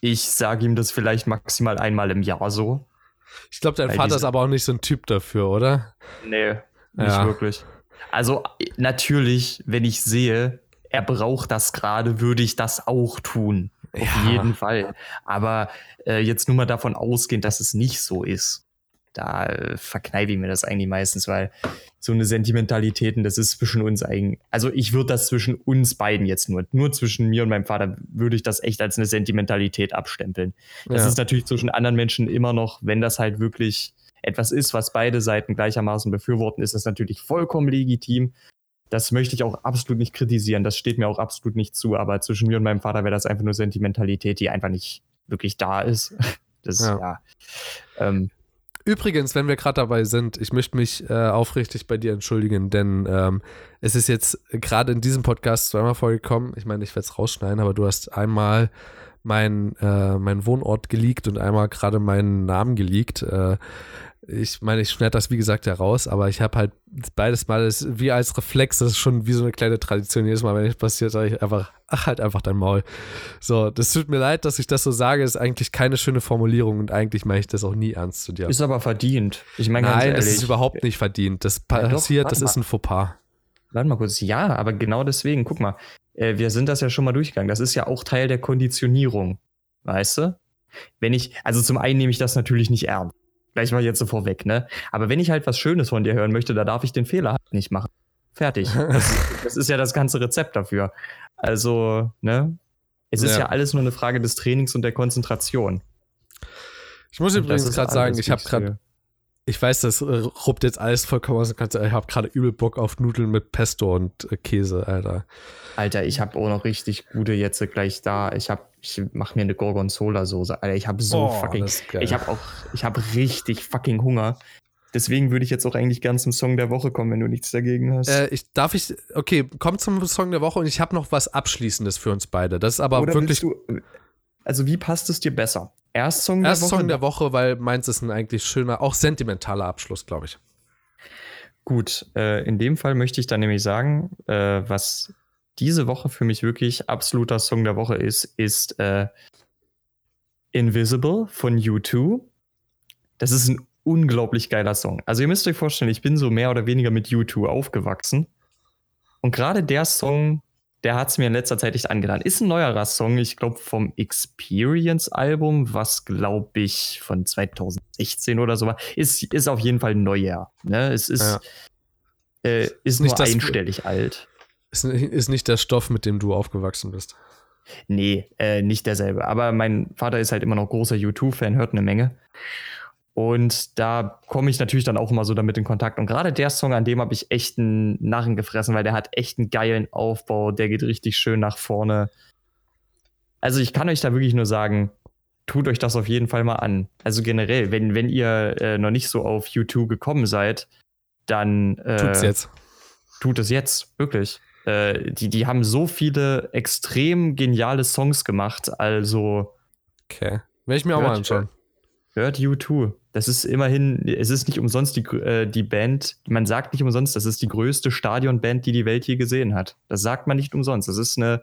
ich sage ihm das vielleicht maximal einmal im Jahr so. Ich glaube, dein Weil Vater ist aber auch nicht so ein Typ dafür, oder? Nee, nicht Ja. wirklich. Also natürlich, wenn ich sehe, er braucht das gerade, würde ich das auch tun. Auf Ja. jeden Fall. Aber äh, jetzt nur mal davon ausgehend, dass es nicht so ist. Da äh, verkneife ich mir das eigentlich meistens, weil so eine Sentimentalitäten, das ist zwischen uns eigentlich. Also ich würde das zwischen uns beiden jetzt nur, nur zwischen mir und meinem Vater, würde ich das echt als eine Sentimentalität abstempeln. Das Ja. ist natürlich zwischen anderen Menschen immer noch, wenn das halt wirklich etwas ist, was beide Seiten gleichermaßen befürworten, ist das natürlich vollkommen legitim. Das möchte ich auch absolut nicht kritisieren. Das steht mir auch absolut nicht zu. Aber zwischen mir und meinem Vater wäre das einfach nur Sentimentalität, die einfach nicht wirklich da ist. Das Ja. ja. Ähm, Übrigens, wenn wir gerade dabei sind, ich möchte mich äh, aufrichtig bei dir entschuldigen, denn ähm, es ist jetzt gerade in diesem Podcast zweimal vorgekommen. Ich meine, ich werde es rausschneiden, aber du hast einmal mein, äh, mein Wohnort geleakt und einmal gerade meinen Namen geleakt. Äh, ich meine, ich schneide das wie gesagt ja raus, aber ich habe halt beides Mal, das wie als Reflex, das ist schon wie so eine kleine Tradition. Jedes Mal, wenn es passiert, sage ich einfach, ach, halt einfach dein Maul. So, das tut mir leid, dass ich das so sage, ist eigentlich keine schöne Formulierung und eigentlich meine ich das auch nie ernst zu dir. ist aber verdient. Ich meine, Nein, das ehrlich, ist überhaupt nicht verdient. Das Ja, doch, passiert, das ist ein Fauxpas. Warte mal kurz. Ja, aber genau deswegen, guck mal, äh, wir sind das ja schon mal durchgegangen. Das ist ja auch Teil der Konditionierung. Weißt du? Wenn ich, also zum einen nehme ich das natürlich nicht ernst. Gleich mal jetzt so vorweg, ne? Aber wenn ich halt was Schönes von dir hören möchte, da darf ich den Fehler halt nicht machen. Fertig. Das, das ist ja das ganze Rezept dafür. Also, ne? Es ist Ja. ja alles nur eine Frage des Trainings und der Konzentration. Ich muss übrigens gerade sagen, ich habe gerade. Ich weiß, das ruppt jetzt alles vollkommen aus. Ich habe gerade übel Bock auf Nudeln mit Pesto und äh, Käse, Alter. Alter, ich habe auch noch richtig gute jetzt gleich da. Ich habe, ich mache mir eine Gorgonzola-Soße. Alter, ich habe so Oh, fucking, ich habe auch, ich habe richtig fucking Hunger. Deswegen würde ich jetzt auch eigentlich gern zum Song der Woche kommen, wenn du nichts dagegen hast. Äh, ich darf ich, okay, komm zum Song der Woche und ich habe noch was Abschließendes für uns beide. Das ist aber Oder wirklich du, also wie passt es dir besser? Erst Song erst der Woche? Song der Woche, weil meins ist ein eigentlich schöner, auch sentimentaler Abschluss, glaube ich. Gut, äh, in dem Fall möchte ich dann nämlich sagen, äh, was diese Woche für mich wirklich absoluter Song der Woche ist, ist äh, Invisible von U2. Das ist ein unglaublich geiler Song. Also ihr müsst euch vorstellen, ich bin so mehr oder weniger mit U2 aufgewachsen. Und gerade der Song, der hat es mir in letzter Zeit echt angetan. Ist ein neuerer Song, ich glaube vom Experience-Album, was glaube ich von 2016 oder so war. Ist, ist auf jeden Fall neuer. Ne? Es ist, äh, ist Nicht nur einstellig alt. Ist, ist nicht der Stoff, mit dem du aufgewachsen bist. Nee, äh, nicht derselbe. Aber mein Vater ist halt immer noch großer U2-Fan, hört eine Menge. Und da komme ich natürlich dann auch immer so damit in Kontakt. Und gerade der Song, an dem habe ich echt einen Narren gefressen, weil der hat echt einen geilen Aufbau, der geht richtig schön nach vorne. Also ich kann euch da wirklich nur sagen, tut euch das auf jeden Fall mal an. Also generell, wenn, wenn ihr äh, noch nicht so auf U2 gekommen seid, dann äh, Tut's jetzt. tut es jetzt, wirklich. Äh, die, die haben so viele extrem geniale Songs gemacht, also Okay. Werde ich mir auch mal anschauen. hört U2. Das ist immerhin, es ist nicht umsonst die, äh, die Band, man sagt nicht umsonst, das ist die größte Stadionband, die die Welt je gesehen hat. Das sagt man nicht umsonst. Das ist eine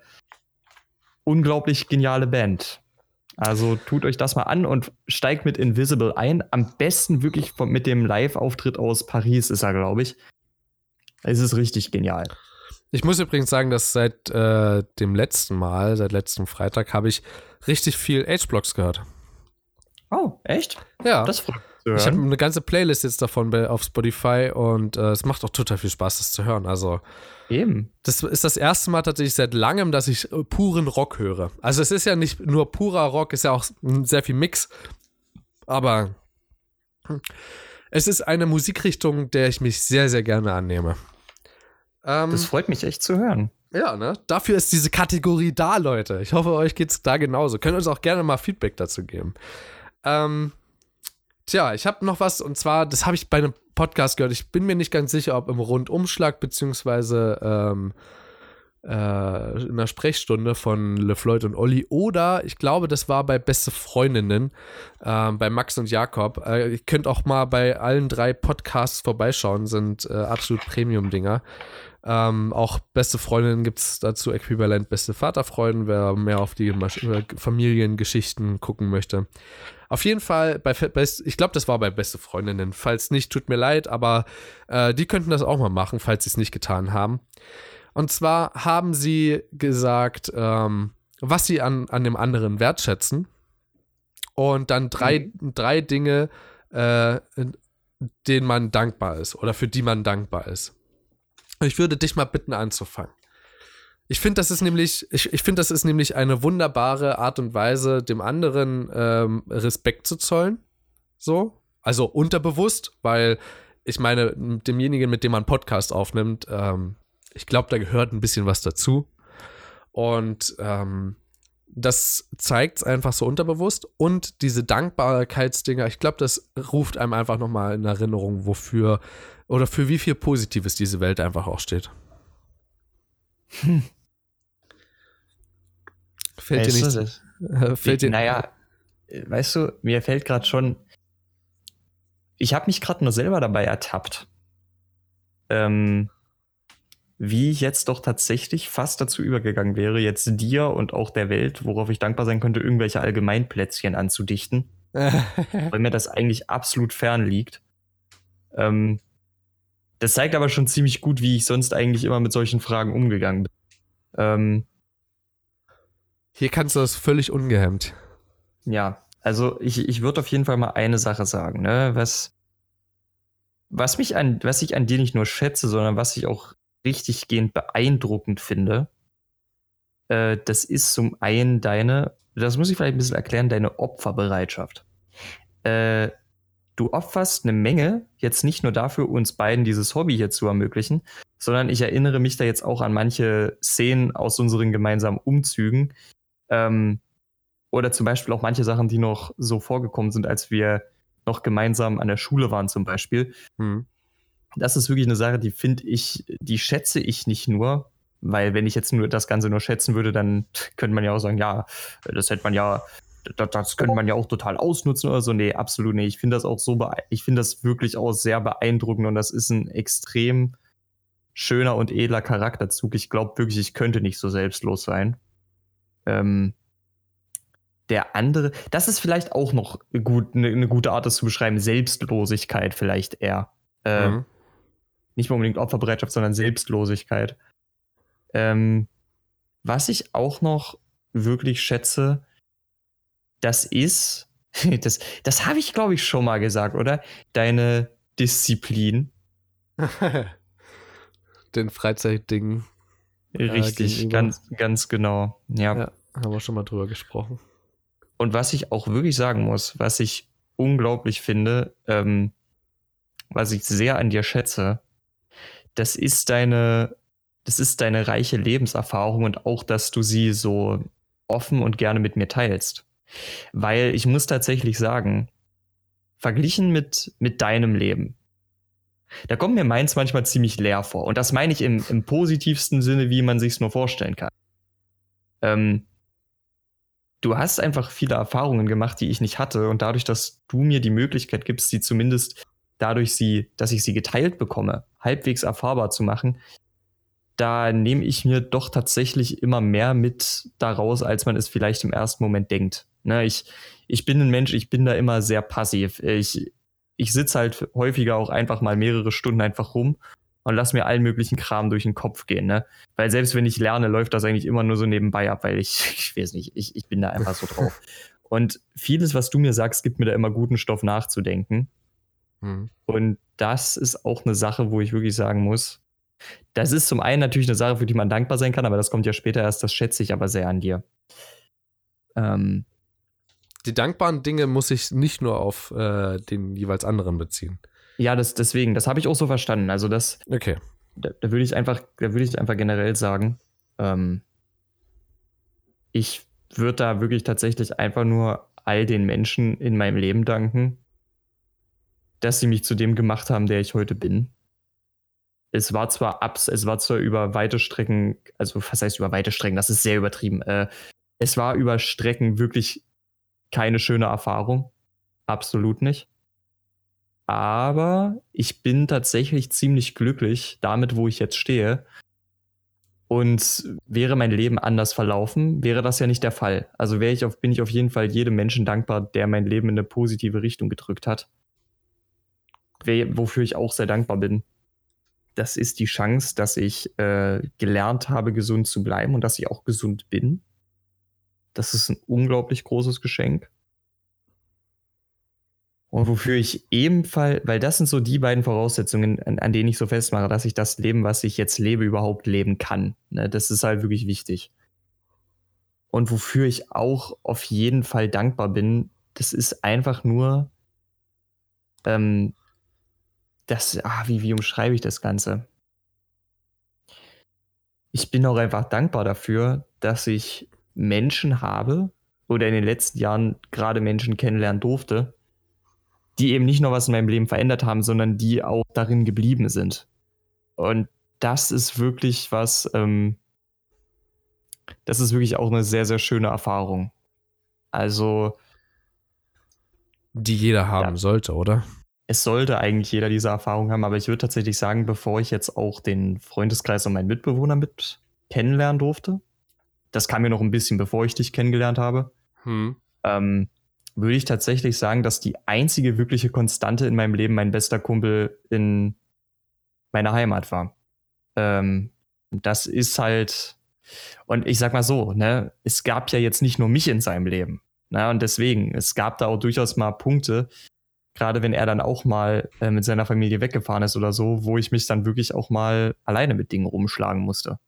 unglaublich geniale Band. Also tut euch das mal an und steigt mit Invisible ein. Am besten wirklich von, mit dem Live-Auftritt aus Paris ist er, glaube ich. Es ist richtig genial. Ich muss übrigens sagen, dass seit äh, dem letzten Mal, seit letztem Freitag, habe ich richtig viel H-Blocks gehört. Oh, echt? Ja. Das freut mich ich habe eine ganze Playlist jetzt davon auf Spotify und äh, es macht auch total viel Spaß, das zu hören. Also, Eben. das ist das erste Mal tatsächlich seit langem, dass ich puren Rock höre. Also, es ist ja nicht nur purer Rock, ist ja auch sehr viel Mix. Aber es ist eine Musikrichtung, der ich mich sehr, sehr gerne annehme. Ähm, Das freut mich echt zu hören. ja, ne? Dafür ist diese Kategorie da, Leute. Ich hoffe, euch geht's da genauso. Könnt uns auch gerne mal Feedback dazu geben. Ähm, tja, ich habe noch was und zwar, das habe ich bei einem Podcast gehört. Ich bin mir nicht ganz sicher, ob im Rundumschlag beziehungsweise ähm, äh, in einer Sprechstunde von LeFloid und Olli. Oder ich glaube, das war bei Beste Freundinnen, äh, bei Max und Jakob. Äh, ihr könnt auch mal bei allen drei Podcasts vorbeischauen, sind äh, absolut Premium-Dinger. Ähm, auch beste Freundinnen gibt es dazu äquivalent beste Vaterfreuden, wer mehr auf die äh, Familiengeschichten gucken möchte. Auf jeden Fall, bei Best, ich glaube, das war bei beste Freundinnen. Falls nicht, tut mir leid, aber äh, die könnten das auch mal machen, falls sie es nicht getan haben. Und zwar haben sie gesagt, ähm, was sie an, an dem anderen wertschätzen. Und dann drei, mhm. drei Dinge, äh, denen man dankbar ist oder für die man dankbar ist. Ich würde dich mal bitten anzufangen. Ich finde, das ist nämlich, ich, ich finde, das ist nämlich eine wunderbare Art und Weise, dem anderen ähm, Respekt zu zollen. So. Also unterbewusst, weil ich meine, demjenigen, mit dem man Podcast aufnimmt, ähm, ich glaube, da gehört ein bisschen was dazu. Und ähm, das zeigt es einfach so unterbewusst. Und diese Dankbarkeitsdinger, ich glaube, das ruft einem einfach nochmal in Erinnerung, wofür oder für wie viel Positives diese Welt einfach auch steht. Hm. Fällt weißt dir nicht. Das? Fällt dir, naja, weißt du, mir fällt gerade schon. Ich habe mich gerade nur selber dabei ertappt. Ähm, wie ich jetzt doch tatsächlich fast dazu übergegangen wäre, jetzt dir und auch der Welt, worauf ich dankbar sein könnte, irgendwelche Allgemeinplätzchen anzudichten. weil mir das eigentlich absolut fern liegt. Ähm, das zeigt aber schon ziemlich gut, wie ich sonst eigentlich immer mit solchen Fragen umgegangen bin. Ähm, Hier kannst du das völlig ungehemmt. Ja, also ich, ich würde auf jeden Fall mal eine Sache sagen, ne? Was, was mich an, was ich an dir nicht nur schätze, sondern was ich auch richtig gehend beeindruckend finde, äh, das ist zum einen deine, das muss ich vielleicht ein bisschen erklären, deine Opferbereitschaft. Äh, du opferst eine Menge, jetzt nicht nur dafür, uns beiden dieses Hobby hier zu ermöglichen, sondern ich erinnere mich da jetzt auch an manche Szenen aus unseren gemeinsamen Umzügen. Ähm, oder zum Beispiel auch manche Sachen, die noch so vorgekommen sind, als wir noch gemeinsam an der Schule waren, zum Beispiel. Hm das ist wirklich eine Sache, die finde ich, die schätze ich nicht nur, weil wenn ich jetzt nur das Ganze nur schätzen würde, dann könnte man ja auch sagen, ja, das hätte man ja, das, das könnte man ja auch total ausnutzen oder so. Nee, absolut nicht. Ich finde das auch so, ich finde das wirklich auch sehr beeindruckend und das ist ein extrem schöner und edler Charakterzug. Ich glaube wirklich, ich könnte nicht so selbstlos sein. Ähm, der andere, das ist vielleicht auch noch gut, eine, eine gute Art, das zu beschreiben. Selbstlosigkeit vielleicht eher. Äh, mhm nicht mehr unbedingt Opferbereitschaft, sondern Selbstlosigkeit. Ähm, was ich auch noch wirklich schätze, das ist, das, das habe ich glaube ich schon mal gesagt, oder? Deine Disziplin. Den Freizeitding. Richtig, äh, ganz, ganz genau. Ja. ja, haben wir schon mal drüber gesprochen. Und was ich auch wirklich sagen muss, was ich unglaublich finde, ähm, was ich sehr an dir schätze, das ist deine, das ist deine reiche Lebenserfahrung und auch, dass du sie so offen und gerne mit mir teilst. Weil ich muss tatsächlich sagen, verglichen mit, mit deinem Leben, da kommt mir meins manchmal ziemlich leer vor. Und das meine ich im, im positivsten Sinne, wie man sich nur vorstellen kann. Ähm, du hast einfach viele Erfahrungen gemacht, die ich nicht hatte. Und dadurch, dass du mir die Möglichkeit gibst, sie zumindest dadurch sie, dass ich sie geteilt bekomme, halbwegs erfahrbar zu machen, da nehme ich mir doch tatsächlich immer mehr mit daraus, als man es vielleicht im ersten Moment denkt. Ne, ich, ich bin ein Mensch, ich bin da immer sehr passiv. Ich, ich sitze halt häufiger auch einfach mal mehrere Stunden einfach rum und lass mir allen möglichen Kram durch den Kopf gehen, ne? Weil selbst wenn ich lerne, läuft das eigentlich immer nur so nebenbei ab, weil ich, ich weiß nicht, ich, ich bin da einfach so drauf. Und vieles, was du mir sagst, gibt mir da immer guten Stoff nachzudenken. Mhm. Und das ist auch eine Sache, wo ich wirklich sagen muss, das ist zum einen natürlich eine Sache, für die man dankbar sein kann, aber das kommt ja später erst, das schätze ich aber sehr an dir. Ähm, die dankbaren Dinge muss ich nicht nur auf äh, den jeweils anderen beziehen. Ja, das, deswegen, das habe ich auch so verstanden. Also das, okay. da, da würde ich einfach, da würde ich einfach generell sagen, ähm, ich würde da wirklich tatsächlich einfach nur all den Menschen in meinem Leben danken, dass sie mich zu dem gemacht haben, der ich heute bin. es war zwar abs, es war zwar über weite Strecken, also was heißt über weite Strecken, das ist sehr übertrieben. Äh, es war über Strecken wirklich keine schöne Erfahrung. Absolut nicht. Aber ich bin tatsächlich ziemlich glücklich damit, wo ich jetzt stehe. Und wäre mein Leben anders verlaufen, wäre das ja nicht der Fall. Also wäre ich auf, bin ich auf jeden Fall jedem Menschen dankbar, der mein Leben in eine positive Richtung gedrückt hat. Wofür ich auch sehr dankbar bin das ist die Chance, dass ich äh, gelernt habe, gesund zu bleiben und dass ich auch gesund bin. Das ist ein unglaublich großes Geschenk. Und wofür ich ebenfalls, weil das sind so die beiden Voraussetzungen, an, an, denen ich so festmache, dass ich das Leben, was ich jetzt lebe, überhaupt leben kann. Ne, das ist halt wirklich wichtig. Und wofür ich auch auf jeden Fall dankbar bin, das ist einfach nur ähm, das, ah, wie, wie umschreibe ich das Ganze? Ich bin auch einfach dankbar dafür, dass ich Menschen habe oder in den letzten Jahren gerade Menschen kennenlernen durfte, die eben nicht nur was in meinem Leben verändert haben, sondern die auch darin geblieben sind. Und das ist wirklich was, ähm, das ist wirklich auch eine sehr, sehr schöne Erfahrung. Also. Die jeder haben ja. sollte, oder? es sollte eigentlich jeder diese Erfahrung haben, aber ich würde tatsächlich sagen, bevor ich jetzt auch den Freundeskreis und meinen Mitbewohner mit kennenlernen durfte, das kam mir noch ein bisschen, bevor ich dich kennengelernt habe, hm. ähm, würde ich tatsächlich sagen, dass die einzige wirkliche Konstante in meinem Leben mein bester Kumpel in meiner Heimat war. Ähm, das ist halt, und ich sag mal so, ne, es gab ja jetzt nicht nur mich in seinem Leben. Ne, und deswegen, es gab da auch durchaus mal Punkte, gerade wenn er dann auch mal äh, mit seiner Familie weggefahren ist oder so, wo ich mich dann wirklich auch mal alleine mit Dingen rumschlagen musste.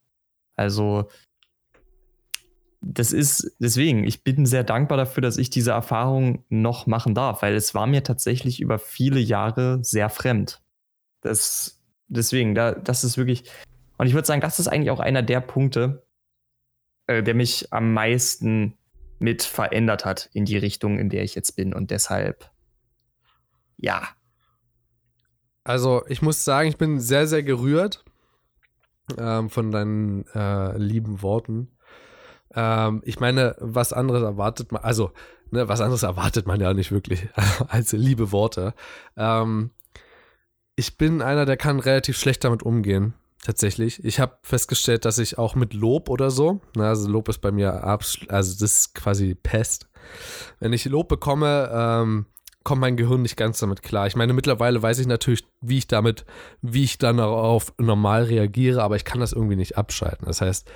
Also das ist deswegen, ich bin sehr dankbar dafür, dass ich diese Erfahrung noch machen darf, weil es war mir tatsächlich über viele Jahre sehr fremd. Das, deswegen, da, das ist wirklich, und ich würde sagen, das ist eigentlich auch einer der Punkte, äh, der mich am meisten mit verändert hat in die Richtung, in der ich jetzt bin. Und deshalb ja. Also, ich muss sagen, ich bin sehr, sehr gerührt ähm, von deinen äh, lieben Worten. Ähm, ich meine, was anderes erwartet man, also, ne, was anderes erwartet man ja nicht wirklich als liebe Worte. Ähm, ich bin einer, der kann relativ schlecht damit umgehen. Tatsächlich. Ich habe festgestellt, dass ich auch mit Lob oder so, na, also Lob ist bei mir absolut, also das ist quasi Pest. Wenn ich Lob bekomme, ähm, kommt mein Gehirn nicht ganz damit klar. Ich meine, mittlerweile weiß ich natürlich, wie ich damit, wie ich dann darauf normal reagiere, aber ich kann das irgendwie nicht abschalten. Das heißt,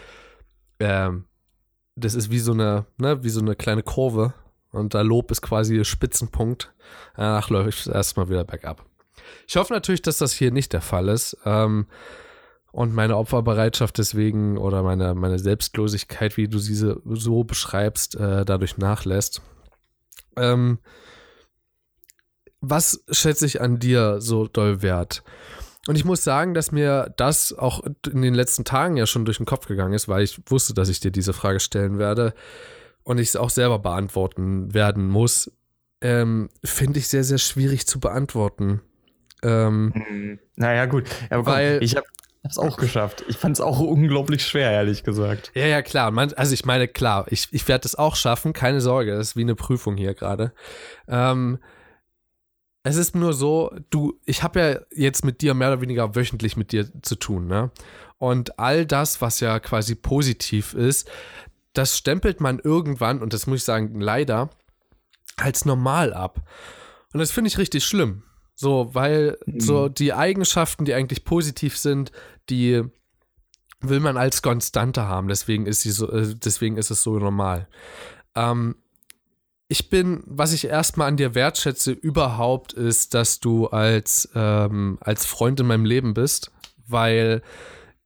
ähm, das ist wie so eine, ne, wie so eine kleine Kurve und da Lob ist quasi der Spitzenpunkt. Danach läuft es erstmal wieder bergab. Ich hoffe natürlich, dass das hier nicht der Fall ist. Ähm, und meine Opferbereitschaft deswegen oder meine, meine Selbstlosigkeit, wie du sie so beschreibst, äh, dadurch nachlässt. Ähm, was schätze ich an dir so doll wert? Und ich muss sagen, dass mir das auch in den letzten Tagen ja schon durch den Kopf gegangen ist, weil ich wusste, dass ich dir diese Frage stellen werde und ich es auch selber beantworten werden muss. Ähm, Finde ich sehr, sehr schwierig zu beantworten. Ähm, hm, naja, gut. Aber weil, ich habe es auch geschafft. Ich fand es auch unglaublich schwer, ehrlich gesagt. Ja, ja, klar. Man, also ich meine, klar, ich, ich werde es auch schaffen, keine Sorge. Das ist wie eine Prüfung hier gerade. Ähm, es ist nur so, du, ich habe ja jetzt mit dir mehr oder weniger wöchentlich mit dir zu tun, ne? Und all das, was ja quasi positiv ist, das stempelt man irgendwann, und das muss ich sagen, leider, als normal ab. Und das finde ich richtig schlimm. So, weil mhm. so die Eigenschaften, die eigentlich positiv sind, die will man als Konstante haben. Deswegen ist sie so, äh, deswegen ist es so normal. Ähm, ich bin, was ich erstmal an dir wertschätze überhaupt, ist, dass du als, ähm, als Freund in meinem Leben bist, weil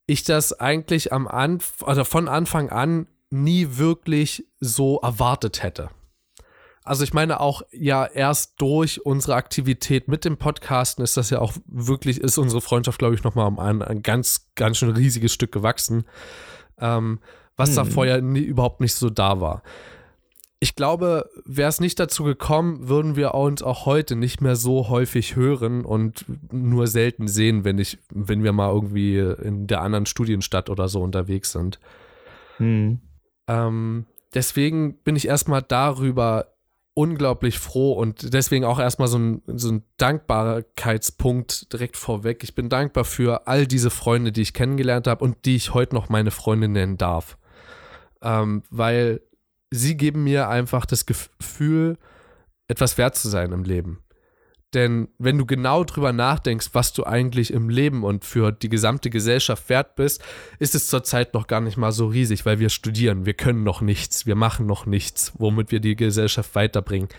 ich das eigentlich am Anfang, oder von Anfang an nie wirklich so erwartet hätte. Also ich meine auch ja erst durch unsere Aktivität mit dem Podcasten ist das ja auch wirklich, ist unsere Freundschaft, glaube ich, nochmal um ein, ein ganz, ganz schön riesiges Stück gewachsen, ähm, was hm. da vorher nie, überhaupt nicht so da war ich glaube, wäre es nicht dazu gekommen, würden wir uns auch heute nicht mehr so häufig hören und nur selten sehen, wenn ich, wenn wir mal irgendwie in der anderen Studienstadt oder so unterwegs sind. Hm. Ähm, deswegen bin ich erstmal darüber unglaublich froh und deswegen auch erstmal so ein, so ein Dankbarkeitspunkt direkt vorweg. Ich bin dankbar für all diese Freunde, die ich kennengelernt habe und die ich heute noch meine Freunde nennen darf. Ähm, weil sie geben mir einfach das Gefühl, etwas wert zu sein im Leben. Denn wenn du genau drüber nachdenkst, was du eigentlich im Leben und für die gesamte Gesellschaft wert bist, ist es zurzeit noch gar nicht mal so riesig, weil wir studieren, wir können noch nichts, wir machen noch nichts, womit wir die Gesellschaft weiterbringen.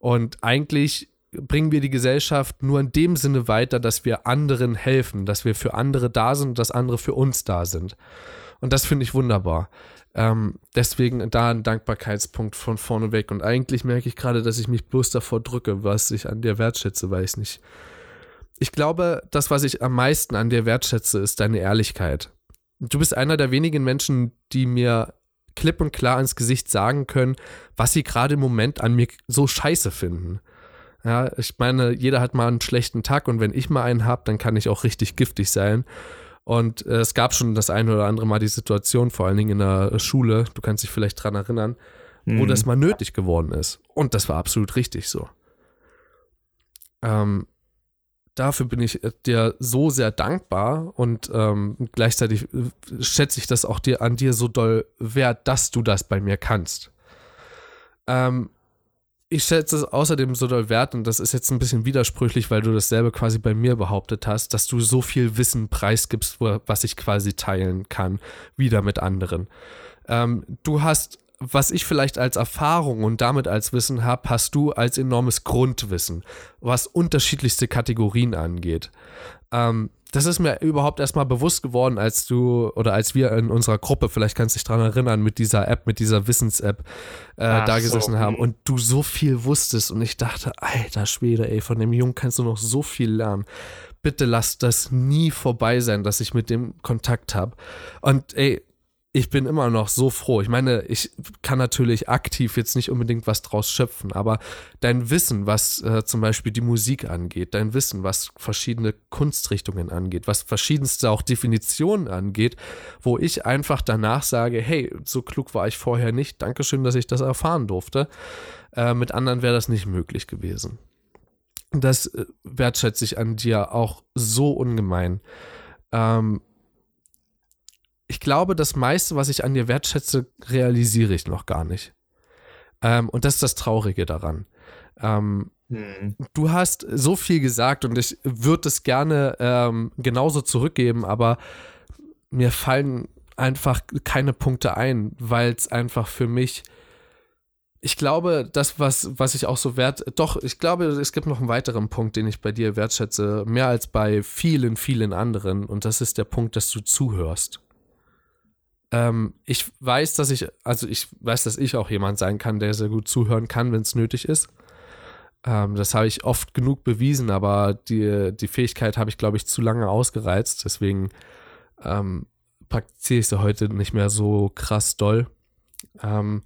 Und eigentlich bringen wir die Gesellschaft nur in dem Sinne weiter, dass wir anderen helfen, dass wir für andere da sind dass andere für uns da sind. Und das finde ich wunderbar. Ähm, deswegen da ein Dankbarkeitspunkt von vorne weg. Und eigentlich merke ich gerade, dass ich mich bloß davor drücke, was ich an dir wertschätze, weil ich nicht. Ich glaube, das, was ich am meisten an dir wertschätze, ist deine Ehrlichkeit. Du bist einer der wenigen Menschen, die mir klipp und klar ins Gesicht sagen können, was sie gerade im Moment an mir so scheiße finden. Ja, ich meine, jeder hat mal einen schlechten Tag und wenn ich mal einen habe, dann kann ich auch richtig giftig sein. Und äh, es gab schon das eine oder andere Mal die Situation, vor allen Dingen in der Schule, du kannst dich vielleicht dran erinnern, mhm. wo das mal nötig geworden ist. Und das war absolut richtig so. Ähm, dafür bin ich äh, dir so sehr dankbar und ähm, gleichzeitig äh, schätze ich das auch dir an dir so doll wert, dass du das bei mir kannst. Ähm, ich schätze es außerdem so doll wert, und das ist jetzt ein bisschen widersprüchlich, weil du dasselbe quasi bei mir behauptet hast, dass du so viel Wissen preisgibst, was ich quasi teilen kann, wieder mit anderen. Ähm, du hast, was ich vielleicht als Erfahrung und damit als Wissen habe, hast du als enormes Grundwissen, was unterschiedlichste Kategorien angeht. Ähm, das ist mir überhaupt erstmal bewusst geworden, als du oder als wir in unserer Gruppe, vielleicht kannst du dich daran erinnern, mit dieser App, mit dieser Wissens-App äh, da gesessen so. haben und du so viel wusstest und ich dachte, alter Schwede, ey, von dem Jungen kannst du noch so viel lernen. Bitte lass das nie vorbei sein, dass ich mit dem Kontakt habe. Und ey, ich bin immer noch so froh. Ich meine, ich kann natürlich aktiv jetzt nicht unbedingt was draus schöpfen, aber dein Wissen, was äh, zum Beispiel die Musik angeht, dein Wissen, was verschiedene Kunstrichtungen angeht, was verschiedenste auch Definitionen angeht, wo ich einfach danach sage, hey, so klug war ich vorher nicht, Dankeschön, dass ich das erfahren durfte. Äh, mit anderen wäre das nicht möglich gewesen. Das äh, wertschätze ich an dir auch so ungemein. Ähm, ich glaube, das meiste, was ich an dir wertschätze, realisiere ich noch gar nicht. Ähm, und das ist das Traurige daran. Ähm, hm. Du hast so viel gesagt und ich würde es gerne ähm, genauso zurückgeben, aber mir fallen einfach keine Punkte ein, weil es einfach für mich ich glaube, das, was, was ich auch so wert, doch, ich glaube, es gibt noch einen weiteren Punkt, den ich bei dir wertschätze, mehr als bei vielen, vielen anderen, und das ist der Punkt, dass du zuhörst. Ähm, ich weiß, dass ich, also ich weiß, dass ich auch jemand sein kann, der sehr gut zuhören kann, wenn es nötig ist. Ähm, das habe ich oft genug bewiesen, aber die, die Fähigkeit habe ich, glaube ich, zu lange ausgereizt. Deswegen ähm, praktiziere ich sie heute nicht mehr so krass doll. Ähm,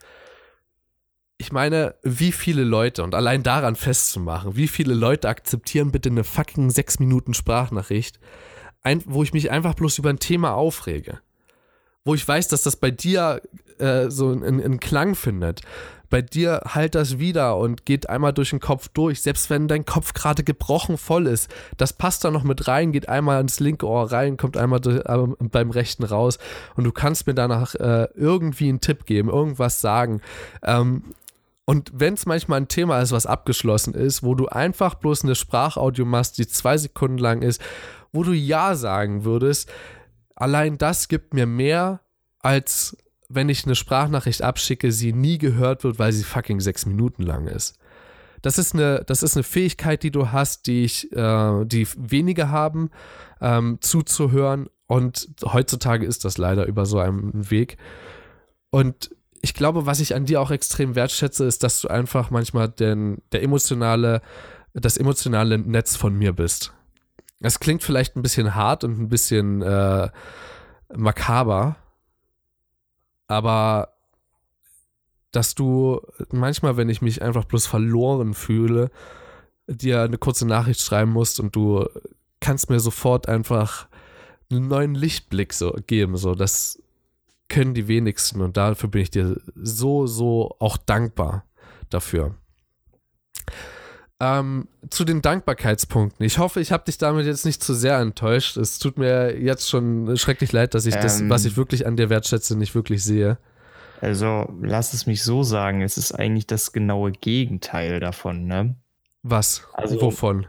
ich meine, wie viele Leute, und allein daran festzumachen, wie viele Leute akzeptieren bitte eine fucking 6 Minuten Sprachnachricht, ein, wo ich mich einfach bloß über ein Thema aufrege wo ich weiß, dass das bei dir äh, so einen Klang findet. Bei dir halt das wieder und geht einmal durch den Kopf durch, selbst wenn dein Kopf gerade gebrochen voll ist. Das passt da noch mit rein, geht einmal ins linke Ohr rein, kommt einmal durch, beim rechten raus und du kannst mir danach äh, irgendwie einen Tipp geben, irgendwas sagen. Ähm, und wenn es manchmal ein Thema ist, was abgeschlossen ist, wo du einfach bloß eine Sprachaudio machst, die zwei Sekunden lang ist, wo du Ja sagen würdest, allein das gibt mir mehr, als wenn ich eine Sprachnachricht abschicke, sie nie gehört wird, weil sie fucking sechs Minuten lang ist. Das ist eine, das ist eine Fähigkeit, die du hast, die ich, äh, die wenige haben, ähm, zuzuhören. Und heutzutage ist das leider über so einen Weg. Und ich glaube, was ich an dir auch extrem wertschätze, ist, dass du einfach manchmal den, der emotionale, das emotionale Netz von mir bist. Es klingt vielleicht ein bisschen hart und ein bisschen äh, makaber, aber dass du manchmal, wenn ich mich einfach bloß verloren fühle, dir eine kurze Nachricht schreiben musst und du kannst mir sofort einfach einen neuen Lichtblick so geben. So, das können die wenigsten und dafür bin ich dir so, so auch dankbar dafür. Ähm, zu den Dankbarkeitspunkten. Ich hoffe, ich habe dich damit jetzt nicht zu sehr enttäuscht. Es tut mir jetzt schon schrecklich leid, dass ich ähm, das, was ich wirklich an dir wertschätze, nicht wirklich sehe. Also, lass es mich so sagen, es ist eigentlich das genaue Gegenteil davon, ne? Was? Also, Wovon?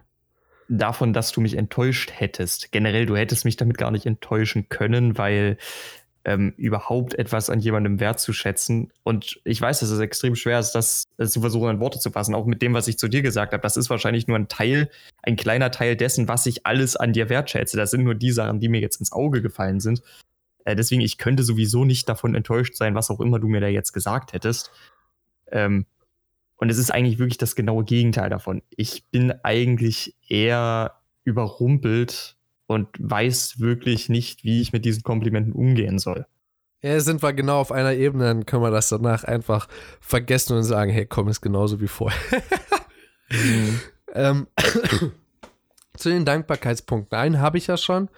Davon, dass du mich enttäuscht hättest. Generell, du hättest mich damit gar nicht enttäuschen können, weil ähm, überhaupt etwas an jemandem wertzuschätzen. Und ich weiß, dass es extrem schwer ist, das, das zu versuchen, in Worte zu fassen. Auch mit dem, was ich zu dir gesagt habe. Das ist wahrscheinlich nur ein Teil, ein kleiner Teil dessen, was ich alles an dir wertschätze. Das sind nur die Sachen, die mir jetzt ins Auge gefallen sind. Äh, deswegen, ich könnte sowieso nicht davon enttäuscht sein, was auch immer du mir da jetzt gesagt hättest. Ähm, und es ist eigentlich wirklich das genaue Gegenteil davon. Ich bin eigentlich eher überrumpelt und weiß wirklich nicht, wie ich mit diesen Komplimenten umgehen soll. Ja, sind wir genau auf einer Ebene, dann können wir das danach einfach vergessen und sagen, hey, komm, ist genauso wie vorher. mhm. ähm, zu den Dankbarkeitspunkten. Einen habe ich ja schon.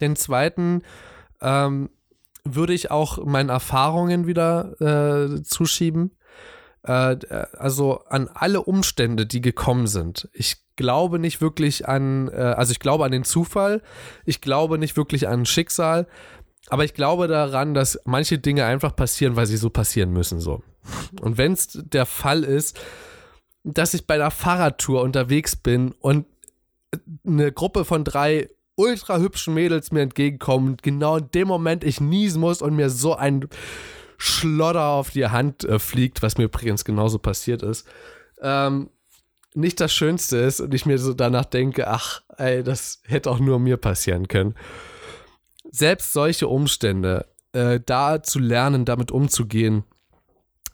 Den zweiten ähm, würde ich auch meinen Erfahrungen wieder äh, zuschieben. Äh, also an alle Umstände, die gekommen sind. Ich glaube nicht wirklich an, äh, also ich glaube an den Zufall, ich glaube nicht wirklich an Schicksal, aber ich glaube daran, dass manche Dinge einfach passieren, weil sie so passieren müssen. So. Und wenn es der Fall ist, dass ich bei der Fahrradtour unterwegs bin und eine Gruppe von drei ultra hübschen Mädels mir entgegenkommen genau in dem Moment ich niesen muss und mir so ein Schlodder auf die Hand äh, fliegt, was mir übrigens genauso passiert ist, ähm, nicht das Schönste ist und ich mir so danach denke, ach, ey, das hätte auch nur mir passieren können. Selbst solche Umstände, äh, da zu lernen, damit umzugehen,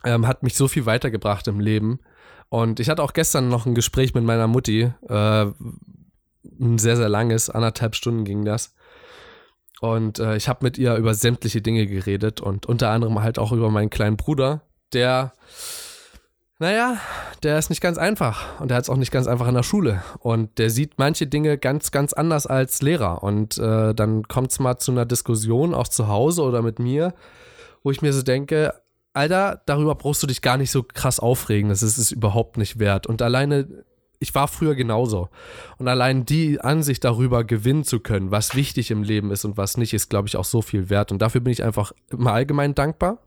ähm, hat mich so viel weitergebracht im Leben. Und ich hatte auch gestern noch ein Gespräch mit meiner Mutti, äh, ein sehr, sehr langes, anderthalb Stunden ging das. Und äh, ich habe mit ihr über sämtliche Dinge geredet und unter anderem halt auch über meinen kleinen Bruder, der, naja, der ist nicht ganz einfach und der hat es auch nicht ganz einfach in der Schule. Und der sieht manche Dinge ganz, ganz anders als Lehrer. Und äh, dann kommt es mal zu einer Diskussion, auch zu Hause oder mit mir, wo ich mir so denke, Alter, darüber brauchst du dich gar nicht so krass aufregen, das ist es überhaupt nicht wert. Und alleine ich war früher genauso. Und allein die Ansicht darüber gewinnen zu können, was wichtig im Leben ist und was nicht, ist, glaube ich, auch so viel wert. Und dafür bin ich einfach im Allgemeinen dankbar.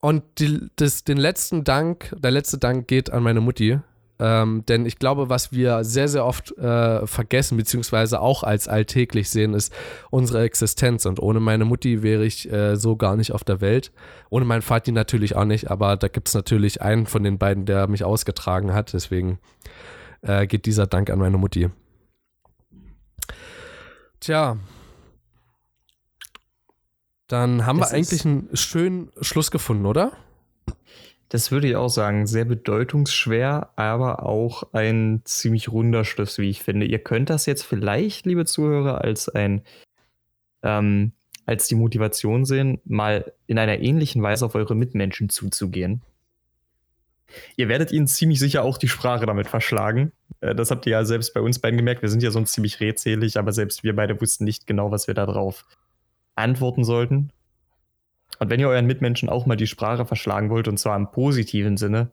Und die, das, den letzten Dank, der letzte Dank geht an meine Mutti, ähm, denn ich glaube, was wir sehr, sehr oft äh, vergessen, beziehungsweise auch als alltäglich sehen, ist unsere Existenz. Und ohne meine Mutti wäre ich äh, so gar nicht auf der Welt. Ohne meinen Vati natürlich auch nicht, aber da gibt es natürlich einen von den beiden, der mich ausgetragen hat. Deswegen äh, geht dieser Dank an meine Mutti. Tja. Dann haben das wir eigentlich einen schönen Schluss gefunden, oder? Das würde ich auch sagen. Sehr bedeutungsschwer, aber auch ein ziemlich runder Schluss, wie ich finde. Ihr könnt das jetzt vielleicht, liebe Zuhörer, als ein ähm, als die Motivation sehen, mal in einer ähnlichen Weise auf eure Mitmenschen zuzugehen. Ihr werdet ihnen ziemlich sicher auch die Sprache damit verschlagen. Äh, das habt ihr ja selbst bei uns beiden gemerkt. Wir sind ja sonst ziemlich redselig, aber selbst wir beide wussten nicht genau, was wir darauf antworten sollten. Und wenn ihr euren Mitmenschen auch mal die Sprache verschlagen wollt, und zwar im positiven Sinne,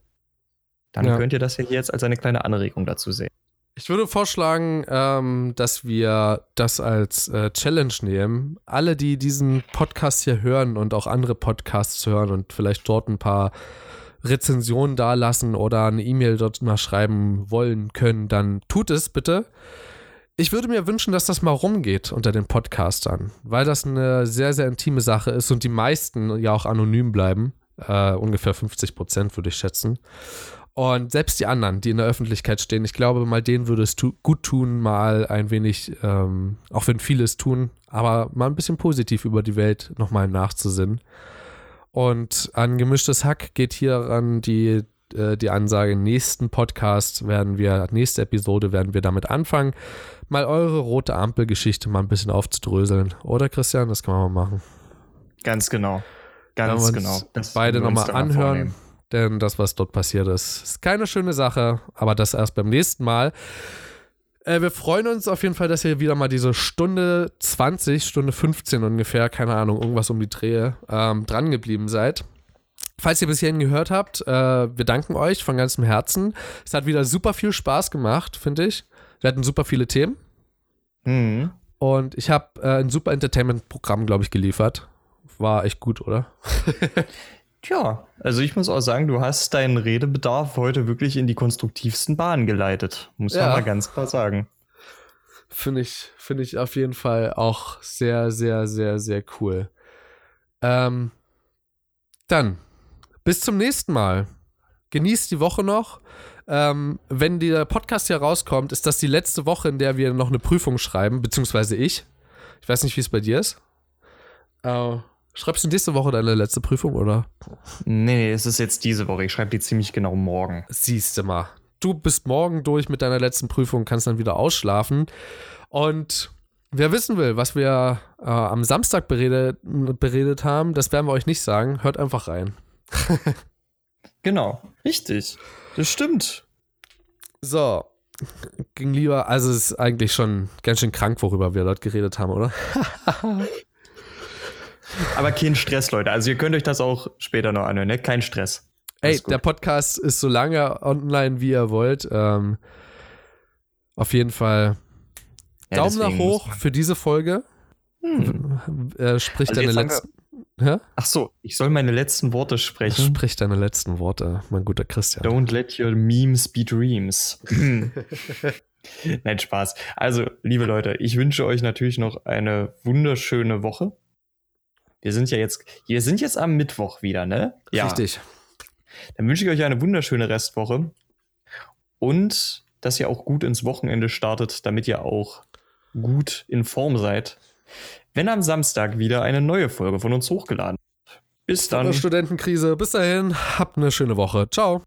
dann ja. könnt ihr das ja jetzt als eine kleine Anregung dazu sehen. Ich würde vorschlagen, ähm, dass wir das als äh, Challenge nehmen. Alle, die diesen Podcast hier hören und auch andere Podcasts hören und vielleicht dort ein paar Rezensionen dalassen oder eine E-Mail dort mal schreiben wollen können, dann tut es bitte. Ich würde mir wünschen, dass das mal rumgeht unter den Podcastern, weil das eine sehr, sehr intime Sache ist und die meisten ja auch anonym bleiben. Äh, ungefähr 50 Prozent würde ich schätzen. Und selbst die anderen, die in der Öffentlichkeit stehen, ich glaube, mal denen würde es tu gut tun, mal ein wenig, ähm, auch wenn vieles tun, aber mal ein bisschen positiv über die Welt nochmal nachzusinnen. Und an gemischtes Hack geht hier an die äh, die Ansage, nächsten Podcast werden wir, nächste Episode werden wir damit anfangen, mal eure rote Ampelgeschichte mal ein bisschen aufzudröseln. Oder Christian, das kann man mal machen. Ganz genau. Ganz wir genau. Das beide wir nochmal anhören. vornehmen. Denn das, was dort passiert ist, ist keine schöne Sache, aber das erst beim nächsten Mal. Äh, wir freuen uns auf jeden Fall, dass ihr wieder mal diese Stunde 20, Stunde 15 ungefähr, keine Ahnung, irgendwas um die Drehe, ähm, dran geblieben seid. Falls ihr bis hierhin gehört habt, äh, wir danken euch von ganzem Herzen. Es hat wieder super viel Spaß gemacht, finde ich. Wir hatten super viele Themen Mhm. und ich habe äh, ein super Entertainment-Programm, glaube ich, geliefert. War echt gut, oder? Tja, also ich muss auch sagen, du hast deinen Redebedarf heute wirklich in die konstruktivsten Bahnen geleitet. Muss Ja. man mal ganz klar sagen. Finde ich, finde ich auf jeden Fall auch sehr, sehr, sehr, sehr cool. Ähm, dann, bis zum nächsten Mal. Genießt die Woche noch. Ähm, wenn der Podcast hier rauskommt, ist das die letzte Woche, in der wir noch eine Prüfung schreiben, beziehungsweise ich. Ich weiß nicht, wie es bei dir ist. Äh, schreibst du nächste Woche deine letzte Prüfung, oder? Nee, es ist jetzt diese Woche. Ich schreibe die ziemlich genau morgen. Siehst du mal. Du bist morgen durch mit deiner letzten Prüfung, kannst dann wieder ausschlafen. Und wer wissen will, was wir äh, am Samstag beredet, beredet haben, das werden wir euch nicht sagen. Hört einfach rein. Genau, richtig. Das stimmt. So. Ging lieber, also es ist eigentlich schon ganz schön krank, worüber wir dort geredet haben, oder? Aber kein Stress, Leute. Also ihr könnt euch das auch später noch anhören, ne? Kein Stress. Ey, gut. der Podcast ist so lange online, wie ihr wollt. Ähm, auf jeden Fall Ja, Daumen nach hoch für diese Folge. Hm. Äh, sprich Also deine letzten. Hä? Ach so, ich soll meine letzten Worte sprechen. Sprich deine letzten Worte, mein guter Christian. Don't let your memes be dreams. Nein, Spaß. Also, liebe Leute, ich wünsche euch natürlich noch eine wunderschöne Woche. Wir sind ja jetzt, wir sind jetzt am Mittwoch wieder, ne? Richtig. Dann wünsche ich euch eine wunderschöne Restwoche und dass ihr auch gut ins Wochenende startet, damit ihr auch gut in Form seid. Wenn am Samstag wieder eine neue Folge von uns hochgeladen wird. Bis dann. Studentenkrise. Bis dahin, habt eine schöne Woche. Ciao.